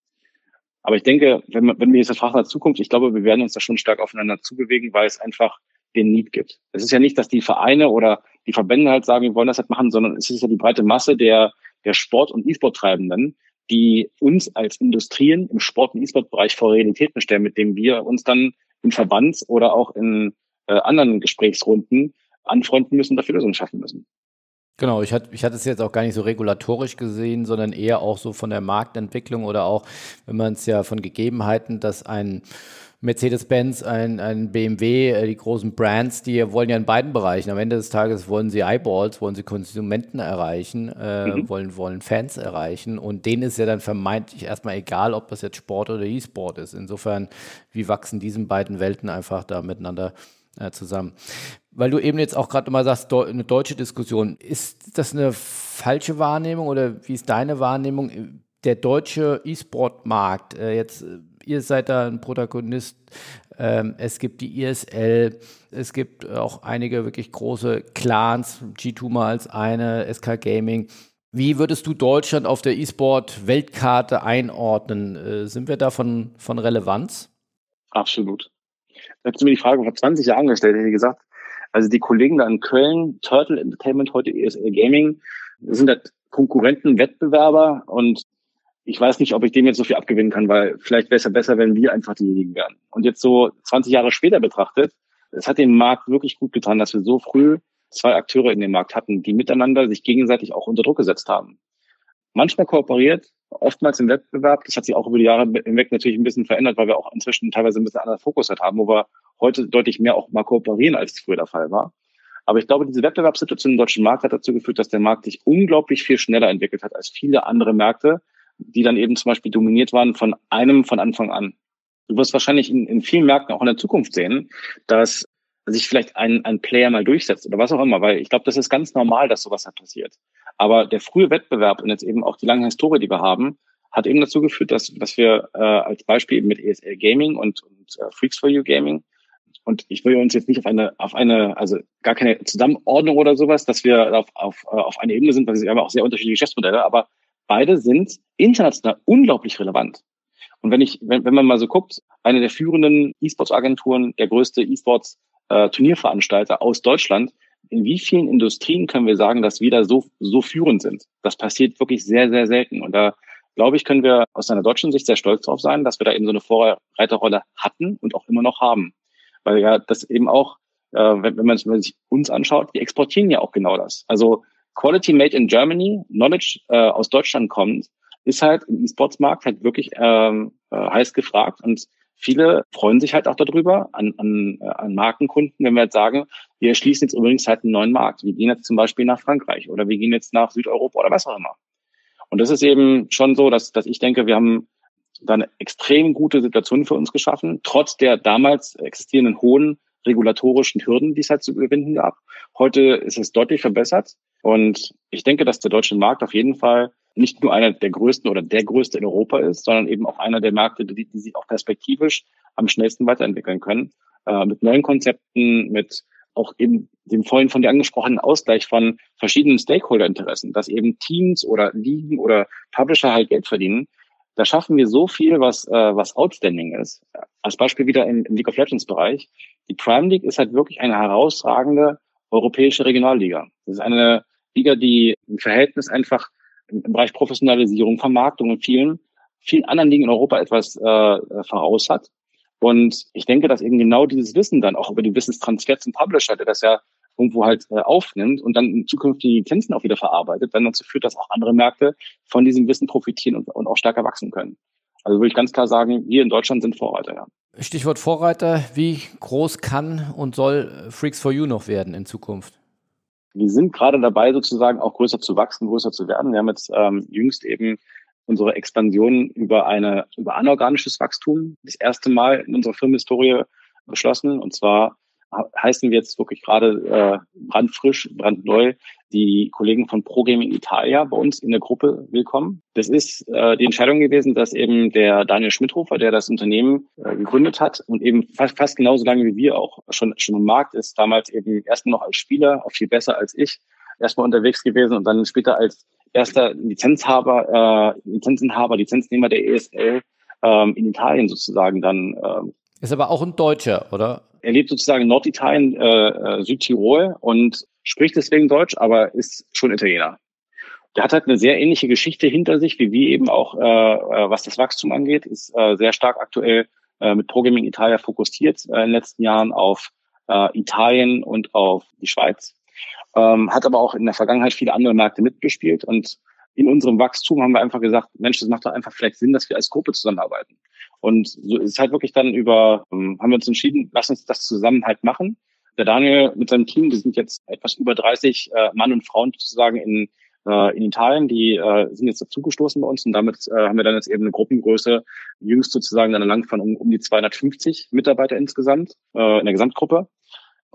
Aber ich denke, wenn, wenn wir jetzt fragen nach Zukunft, ich glaube, wir werden uns da schon stark aufeinander zubewegen, weil es einfach den Need gibt. Es ist ja nicht, dass die Vereine oder die Verbände halt sagen, wir wollen das halt machen, sondern es ist ja die breite Masse der, der Sport- und E-Sport-Treibenden, die uns als Industrien im Sport- und E-Sport-Bereich vor Realitäten stellen, mit denen wir uns dann im Verband oder auch in äh, anderen Gesprächsrunden anfreunden müssen, dafür Lösungen schaffen müssen. Genau, ich hatte, ich hatte es jetzt auch gar nicht so regulatorisch gesehen, sondern eher auch so von der Marktentwicklung oder auch, wenn man es ja von Gegebenheiten, dass ein Mercedes-Benz, ein, ein BMW, äh, die großen Brands, die wollen ja in beiden Bereichen. Am Ende des Tages wollen sie Eyeballs, wollen sie Konsumenten erreichen, äh, mhm. wollen, wollen Fans erreichen. Und denen ist ja dann vermeintlich erstmal egal, ob das jetzt Sport oder E-Sport ist. Insofern, wie wachsen diesen beiden Welten einfach da miteinander äh, zusammen? Weil du eben jetzt auch gerade mal sagst, eine deutsche Diskussion. Ist das eine falsche Wahrnehmung oder wie ist deine Wahrnehmung? Der deutsche E-Sport-Markt, äh, jetzt, äh, ihr seid da ein Protagonist, ähm, es gibt die ISL, es gibt auch einige wirklich große Clans, G2 mal als eine, SK Gaming. Wie würdest du Deutschland auf der E-Sport-Weltkarte einordnen? Äh, sind wir da von, von Relevanz? Absolut. Hättest du mir die Frage vor 20 Jahren gestellt, hätte ich gesagt, also die Kollegen da in Köln, Turtle Entertainment, heute ESL Gaming, sind halt Konkurrenten, Wettbewerber und ich weiß nicht, ob ich dem jetzt so viel abgewinnen kann, weil vielleicht wäre es ja besser, wenn wir einfach diejenigen wären. Und jetzt so 20 Jahre später betrachtet, es hat dem Markt wirklich gut getan, dass wir so früh zwei Akteure in dem Markt hatten, die miteinander sich gegenseitig auch unter Druck gesetzt haben. Manchmal kooperiert, oftmals im Wettbewerb. Das hat sich auch über die Jahre hinweg natürlich ein bisschen verändert, weil wir auch inzwischen teilweise ein bisschen anderen Fokus halt haben, wo wir heute deutlich mehr auch mal kooperieren, als es früher der Fall war. Aber ich glaube, diese Wettbewerbssituation im deutschen Markt hat dazu geführt, dass der Markt sich unglaublich viel schneller entwickelt hat als viele andere Märkte, die dann eben zum Beispiel dominiert waren von einem von Anfang an. Du wirst wahrscheinlich in, in vielen Märkten auch in der Zukunft sehen, dass sich vielleicht ein, ein Player mal durchsetzt oder was auch immer, weil ich glaube, das ist ganz normal, dass sowas halt passiert. Aber der frühe Wettbewerb und jetzt eben auch die lange Historie, die wir haben, hat eben dazu geführt, dass, dass wir äh, als Beispiel mit ESL Gaming und, und äh, Freaks for You Gaming und ich will uns jetzt nicht auf eine, auf eine, also gar keine Zusammenordnung oder sowas, dass wir auf, auf, äh, auf eine Ebene sind, weil sie haben auch sehr unterschiedliche Geschäftsmodelle, aber beide sind international unglaublich relevant. Und wenn ich, wenn, wenn man mal so guckt, eine der führenden E-Sports-Agenturen, der größte E-Sports-Turnierveranstalter aus Deutschland, in wie vielen Industrien können wir sagen, dass wir da so, so führend sind? Das passiert wirklich sehr, sehr selten. Und da glaube ich, können wir aus einer deutschen Sicht sehr stolz darauf sein, dass wir da eben so eine Vorreiterrolle hatten und auch immer noch haben. Weil ja das eben auch, äh, wenn, wenn, man, wenn man sich uns anschaut, wir exportieren ja auch genau das. Also Quality Made in Germany, Knowledge äh, aus Deutschland kommt, ist halt im E-Sports-Markt halt wirklich ähm, äh, heiß gefragt und viele freuen sich halt auch darüber an, an, äh, an Markenkunden, wenn wir jetzt sagen, wir schließen jetzt übrigens halt einen neuen Markt. Wir gehen jetzt zum Beispiel nach Frankreich oder wir gehen jetzt nach Südeuropa oder was auch immer. Und das ist eben schon so, dass, dass ich denke, wir haben da eine extrem gute Situation für uns geschaffen, trotz der damals existierenden hohen regulatorischen Hürden, die es halt zu überwinden gab. Heute ist es deutlich verbessert und ich denke, dass der deutsche Markt auf jeden Fall nicht nur einer der größten oder der größte in Europa ist, sondern eben auch einer der Märkte, die, die sich auch perspektivisch am schnellsten weiterentwickeln können, äh, mit neuen Konzepten, mit auch eben dem vorhin von dir angesprochenen Ausgleich von verschiedenen Stakeholder-Interessen, dass eben Teams oder Ligen oder Publisher halt Geld verdienen. Da schaffen wir so viel, was, äh, was outstanding ist. Als Beispiel wieder im, im League of Legends Bereich. Die Prime League ist halt wirklich eine herausragende europäische Regionalliga. Das ist eine Liga, die im Verhältnis einfach im Bereich Professionalisierung, Vermarktung und vielen, vielen anderen Dingen in Europa etwas äh, voraus hat. Und ich denke, dass eben genau dieses Wissen dann auch über die Wissenstransfer zum Publisher, der das ja irgendwo halt äh, aufnimmt und dann in Zukunft die Lizenzen auch wieder verarbeitet, dann dazu führt, dass auch andere Märkte von diesem Wissen profitieren und, und auch stärker wachsen können. Also würde ich ganz klar sagen, wir in Deutschland sind Vorreiter, ja. Stichwort Vorreiter, wie groß kann und soll Freaks for You noch werden in Zukunft? Wir sind gerade dabei, sozusagen auch größer zu wachsen, größer zu werden. Wir haben jetzt ähm, jüngst eben unsere Expansion über eine über anorganisches Wachstum das erste Mal in unserer Firmenhistorie beschlossen. Und zwar heißen wir jetzt wirklich gerade äh, brandfrisch, brandneu die Kollegen von ProGaming Italia bei uns in der Gruppe willkommen. Das ist äh, die Entscheidung gewesen, dass eben der Daniel Schmidhofer, der das Unternehmen äh, gegründet hat und eben fast, fast genauso lange wie wir auch schon, schon im Markt ist, damals eben erstmal noch als Spieler, auch viel besser als ich, erstmal unterwegs gewesen und dann später als erster Lizenzhaber, äh, Lizenzenhaber, Lizenznehmer der ESL ähm, in Italien sozusagen dann. Ähm, ist aber auch ein Deutscher, oder? Er lebt sozusagen in Norditalien, äh, äh, Südtirol und spricht deswegen Deutsch, aber ist schon Italiener. Der hat halt eine sehr ähnliche Geschichte hinter sich, wie wir eben auch, äh, äh was das Wachstum angeht, ist äh, sehr stark aktuell äh, mit Programming Italia fokussiert äh, in den letzten Jahren auf äh, Italien und auf die Schweiz ähm, hat aber auch in der Vergangenheit viele andere Märkte mitgespielt und in unserem Wachstum haben wir einfach gesagt, Mensch, das macht doch einfach vielleicht Sinn, dass wir als Gruppe zusammenarbeiten. Und so ist halt wirklich dann über, ähm, haben wir uns entschieden, lass uns das zusammen halt machen. Der Daniel mit seinem Team, die sind jetzt etwas über 30 äh, Mann und Frauen sozusagen in, äh, in Italien, die äh, sind jetzt dazugestoßen bei uns und damit äh, haben wir dann jetzt eben eine Gruppengröße, jüngst sozusagen dann lang von um, um die 250 Mitarbeiter insgesamt äh, in der Gesamtgruppe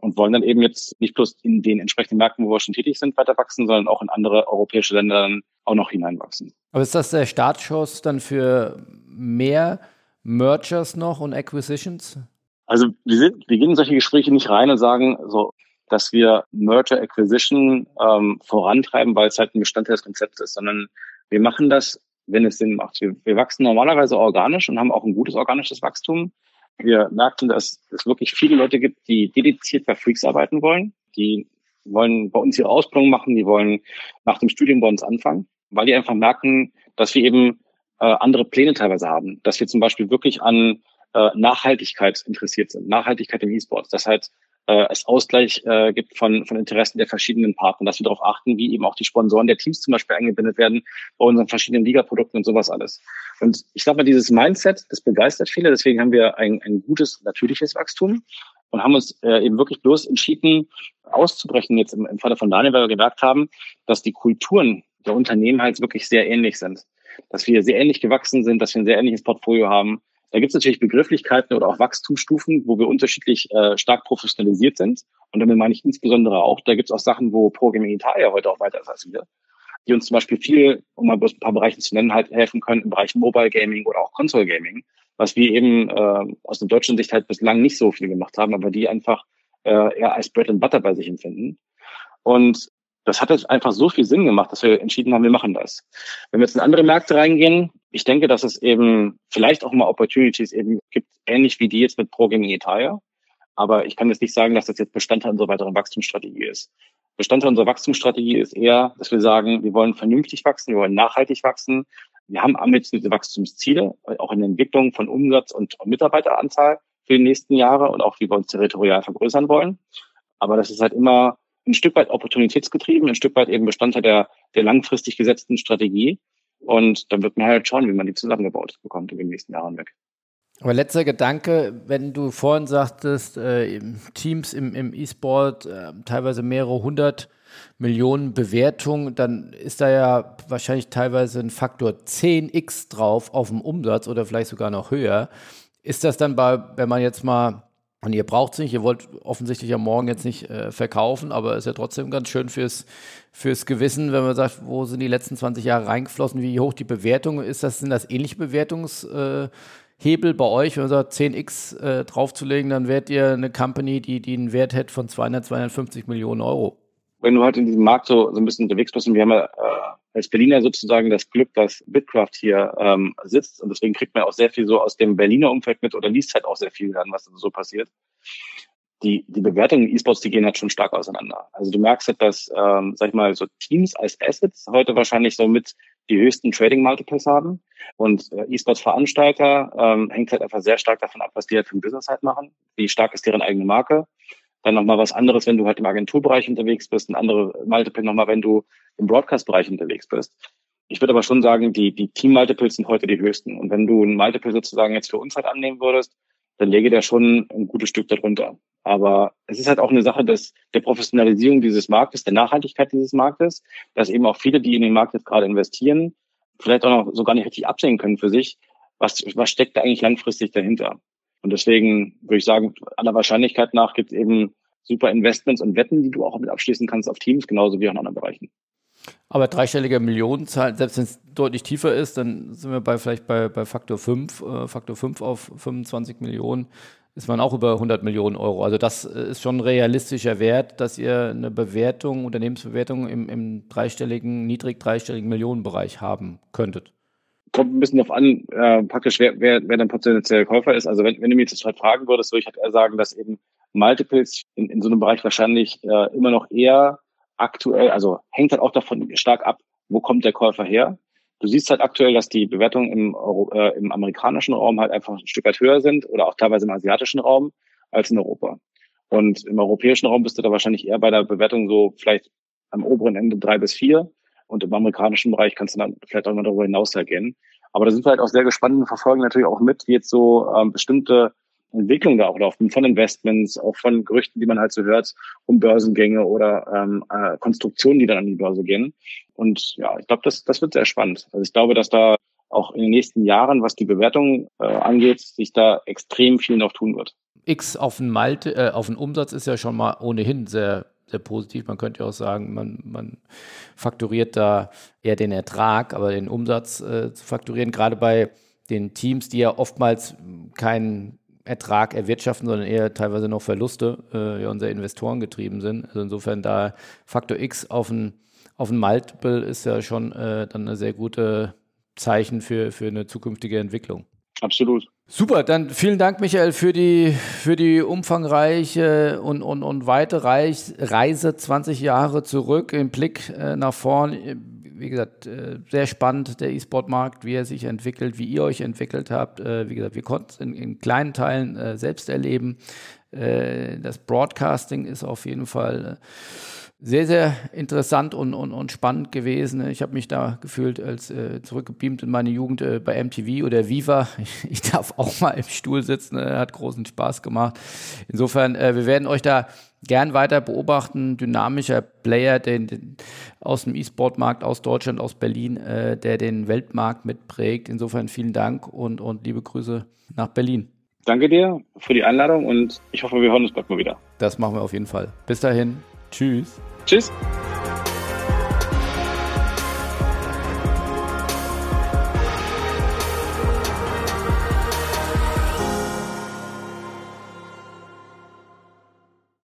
und wollen dann eben jetzt nicht bloß in den entsprechenden Märkten, wo wir schon tätig sind, weiter wachsen, sondern auch in andere europäische Länder dann auch noch hineinwachsen. Aber ist das der Startschuss dann für mehr Mergers noch und Acquisitions? Also wir, sind, wir gehen in solche Gespräche nicht rein und sagen so, dass wir Merger Acquisition ähm, vorantreiben, weil es halt ein Bestandteil des Konzepts ist, sondern wir machen das, wenn es Sinn macht. Wir, wir wachsen normalerweise organisch und haben auch ein gutes organisches Wachstum. Wir merkten, dass es wirklich viele Leute gibt, die dediziert bei Freaks arbeiten wollen. Die wollen bei uns ihre Ausbildung machen, die wollen nach dem Studium bei uns anfangen, weil die einfach merken, dass wir eben äh, andere Pläne teilweise haben, dass wir zum Beispiel wirklich an äh, Nachhaltigkeit interessiert sind, Nachhaltigkeit im E-Sports, dass halt äh, es Ausgleich äh, gibt von, von Interessen der verschiedenen Partner, dass wir darauf achten, wie eben auch die Sponsoren der Teams zum Beispiel eingebindet werden bei unseren verschiedenen Ligaprodukten und sowas alles. Und ich glaube mal, dieses Mindset, das begeistert viele, deswegen haben wir ein, ein gutes, natürliches Wachstum und haben uns äh, eben wirklich bloß entschieden, auszubrechen jetzt im, im Falle von Daniel, weil wir gemerkt haben, dass die Kulturen der Unternehmen halt wirklich sehr ähnlich sind. Dass wir sehr ähnlich gewachsen sind, dass wir ein sehr ähnliches Portfolio haben, da gibt es natürlich Begrifflichkeiten oder auch Wachstumsstufen, wo wir unterschiedlich äh, stark professionalisiert sind. Und damit meine ich insbesondere auch, da gibt es auch Sachen, wo Programming Italia heute auch weiter ist als wir. die uns zum Beispiel viel, um mal bloß ein paar Bereiche zu nennen, halt helfen können im Bereich Mobile Gaming oder auch Console Gaming, was wir eben äh, aus der deutschen Sicht halt bislang nicht so viel gemacht haben, aber die einfach äh, eher als Bread and Butter bei sich empfinden. Und das hat jetzt einfach so viel Sinn gemacht, dass wir entschieden haben, wir machen das. Wenn wir jetzt in andere Märkte reingehen, ich denke, dass es eben vielleicht auch mal Opportunities eben gibt, ähnlich wie die jetzt mit Pro Gaming Italia. Aber ich kann jetzt nicht sagen, dass das jetzt Bestandteil unserer weiteren Wachstumsstrategie ist. Bestandteil unserer Wachstumsstrategie ist eher, dass wir sagen, wir wollen vernünftig wachsen, wir wollen nachhaltig wachsen. Wir haben ambitionierte Wachstumsziele, auch in der Entwicklung von Umsatz und Mitarbeiteranzahl für die nächsten Jahre und auch wie wir uns territorial vergrößern wollen. Aber das ist halt immer ein Stück weit opportunitätsgetrieben, ein Stück weit eben Bestandteil der, der langfristig gesetzten Strategie. Und dann wird man halt schauen, wie man die zusammengebaut bekommt in den nächsten Jahren weg. Aber letzter Gedanke, wenn du vorhin sagtest, äh, Teams im, im E-Sport, äh, teilweise mehrere hundert Millionen Bewertungen, dann ist da ja wahrscheinlich teilweise ein Faktor 10x drauf auf dem Umsatz oder vielleicht sogar noch höher. Ist das dann bei, wenn man jetzt mal, und ihr braucht es nicht, ihr wollt offensichtlich ja morgen jetzt nicht äh, verkaufen, aber ist ja trotzdem ganz schön fürs, fürs Gewissen, wenn man sagt, wo sind die letzten 20 Jahre reingeflossen, wie hoch die Bewertung ist, das, sind das ähnliche Bewertungshebel äh, bei euch, wenn man sagt, 10x äh, draufzulegen, dann werdet ihr eine Company, die, die einen Wert hätte von 200, 250 Millionen Euro. Wenn du halt in diesem Markt so, so ein bisschen unterwegs bist und wir haben ja äh, als Berliner sozusagen das Glück, dass Bitcraft hier ähm, sitzt und deswegen kriegt man auch sehr viel so aus dem Berliner Umfeld mit oder liest halt auch sehr viel dann, was so passiert. Die, die Bewertungen in E-Sports, die gehen halt schon stark auseinander. Also du merkst halt, dass, ähm, sag ich mal, so Teams als Assets heute wahrscheinlich so mit die höchsten Trading Multiples haben. Und äh, E-Sports-Veranstalter ähm, hängt halt einfach sehr stark davon ab, was die halt für ein Business halt machen. Wie stark ist deren eigene Marke? Dann nochmal was anderes, wenn du halt im Agenturbereich unterwegs bist, ein andere Multiple nochmal, wenn du im Broadcast-Bereich unterwegs bist. Ich würde aber schon sagen, die, die Team-Multiples sind heute die höchsten. Und wenn du ein Multiple sozusagen jetzt für uns halt annehmen würdest, dann lege der schon ein gutes Stück darunter. Aber es ist halt auch eine Sache des, der Professionalisierung dieses Marktes, der Nachhaltigkeit dieses Marktes, dass eben auch viele, die in den Markt jetzt gerade investieren, vielleicht auch noch so gar nicht richtig absehen können für sich, was, was steckt da eigentlich langfristig dahinter. Und deswegen würde ich sagen, aller Wahrscheinlichkeit nach gibt es eben super Investments und Wetten, die du auch mit abschließen kannst auf Teams, genauso wie auch in anderen Bereichen. Aber dreistellige Millionenzahl, selbst wenn es deutlich tiefer ist, dann sind wir bei vielleicht bei, bei Faktor 5, äh, Faktor 5 auf 25 Millionen, ist man auch über 100 Millionen Euro. Also das äh, ist schon ein realistischer Wert, dass ihr eine Bewertung, Unternehmensbewertung im, im dreistelligen, niedrig dreistelligen Millionenbereich haben könntet kommt ein bisschen darauf an, äh, praktisch, wer, wer, wer dein potenzieller Käufer ist. Also wenn, wenn du mir jetzt halt fragen würdest, würde ich halt eher sagen, dass eben Multiples in, in so einem Bereich wahrscheinlich äh, immer noch eher aktuell, also hängt halt auch davon stark ab, wo kommt der Käufer her. Du siehst halt aktuell, dass die Bewertungen im, Euro, äh, im amerikanischen Raum halt einfach ein Stück weit höher sind oder auch teilweise im asiatischen Raum als in Europa. Und im europäischen Raum bist du da wahrscheinlich eher bei der Bewertung so vielleicht am oberen Ende drei bis vier. Und im amerikanischen Bereich kannst du dann vielleicht auch noch darüber hinaus gehen. Aber da sind wir halt auch sehr gespannt und verfolgen natürlich auch mit, wie jetzt so ähm, bestimmte Entwicklungen da auch laufen, von Investments, auch von Gerüchten, die man halt so hört, um Börsengänge oder ähm, äh, Konstruktionen, die dann an die Börse gehen. Und ja, ich glaube, das, das wird sehr spannend. Also ich glaube, dass da auch in den nächsten Jahren, was die Bewertung äh, angeht, sich da extrem viel noch tun wird. X auf den Malte, äh, auf den Umsatz ist ja schon mal ohnehin sehr sehr positiv. Man könnte ja auch sagen, man, man fakturiert da eher den Ertrag, aber den Umsatz äh, zu fakturieren, gerade bei den Teams, die ja oftmals keinen Ertrag erwirtschaften, sondern eher teilweise noch Verluste, äh, ja, unsere Investoren getrieben sind. Also insofern da Faktor X auf ein, auf ein Multiple ist ja schon äh, dann eine sehr gute Zeichen für, für eine zukünftige Entwicklung. Absolut. Super, dann vielen Dank, Michael, für die, für die umfangreiche und, und, und weite Reise 20 Jahre zurück, im Blick äh, nach vorn. Wie gesagt, äh, sehr spannend, der E-Sport-Markt, wie er sich entwickelt, wie ihr euch entwickelt habt. Äh, wie gesagt, wir konnten es in, in, kleinen Teilen selbst erleben. Das Broadcasting ist auf jeden Fall sehr, sehr interessant und, und, und spannend gewesen. Ich habe mich da gefühlt als äh, zurückgebeamt in meine Jugend äh, bei MTV oder Viva. Ich, ich, darf auch mal im Stuhl sitzen, äh, hat großen Spaß gemacht. Insofern, äh, wir werden euch da gern weiter beobachten. Dynamischer Player den, den aus dem E-Sport-Markt, aus Deutschland, aus Berlin, äh, der den Weltmarkt mitprägt. Insofern vielen Dank und, und liebe Grüße nach Berlin. Danke dir für die Einladung und ich hoffe, wir hören uns bald mal wieder. Das machen wir auf jeden Fall. Bis dahin. Tschüss. Tschüss.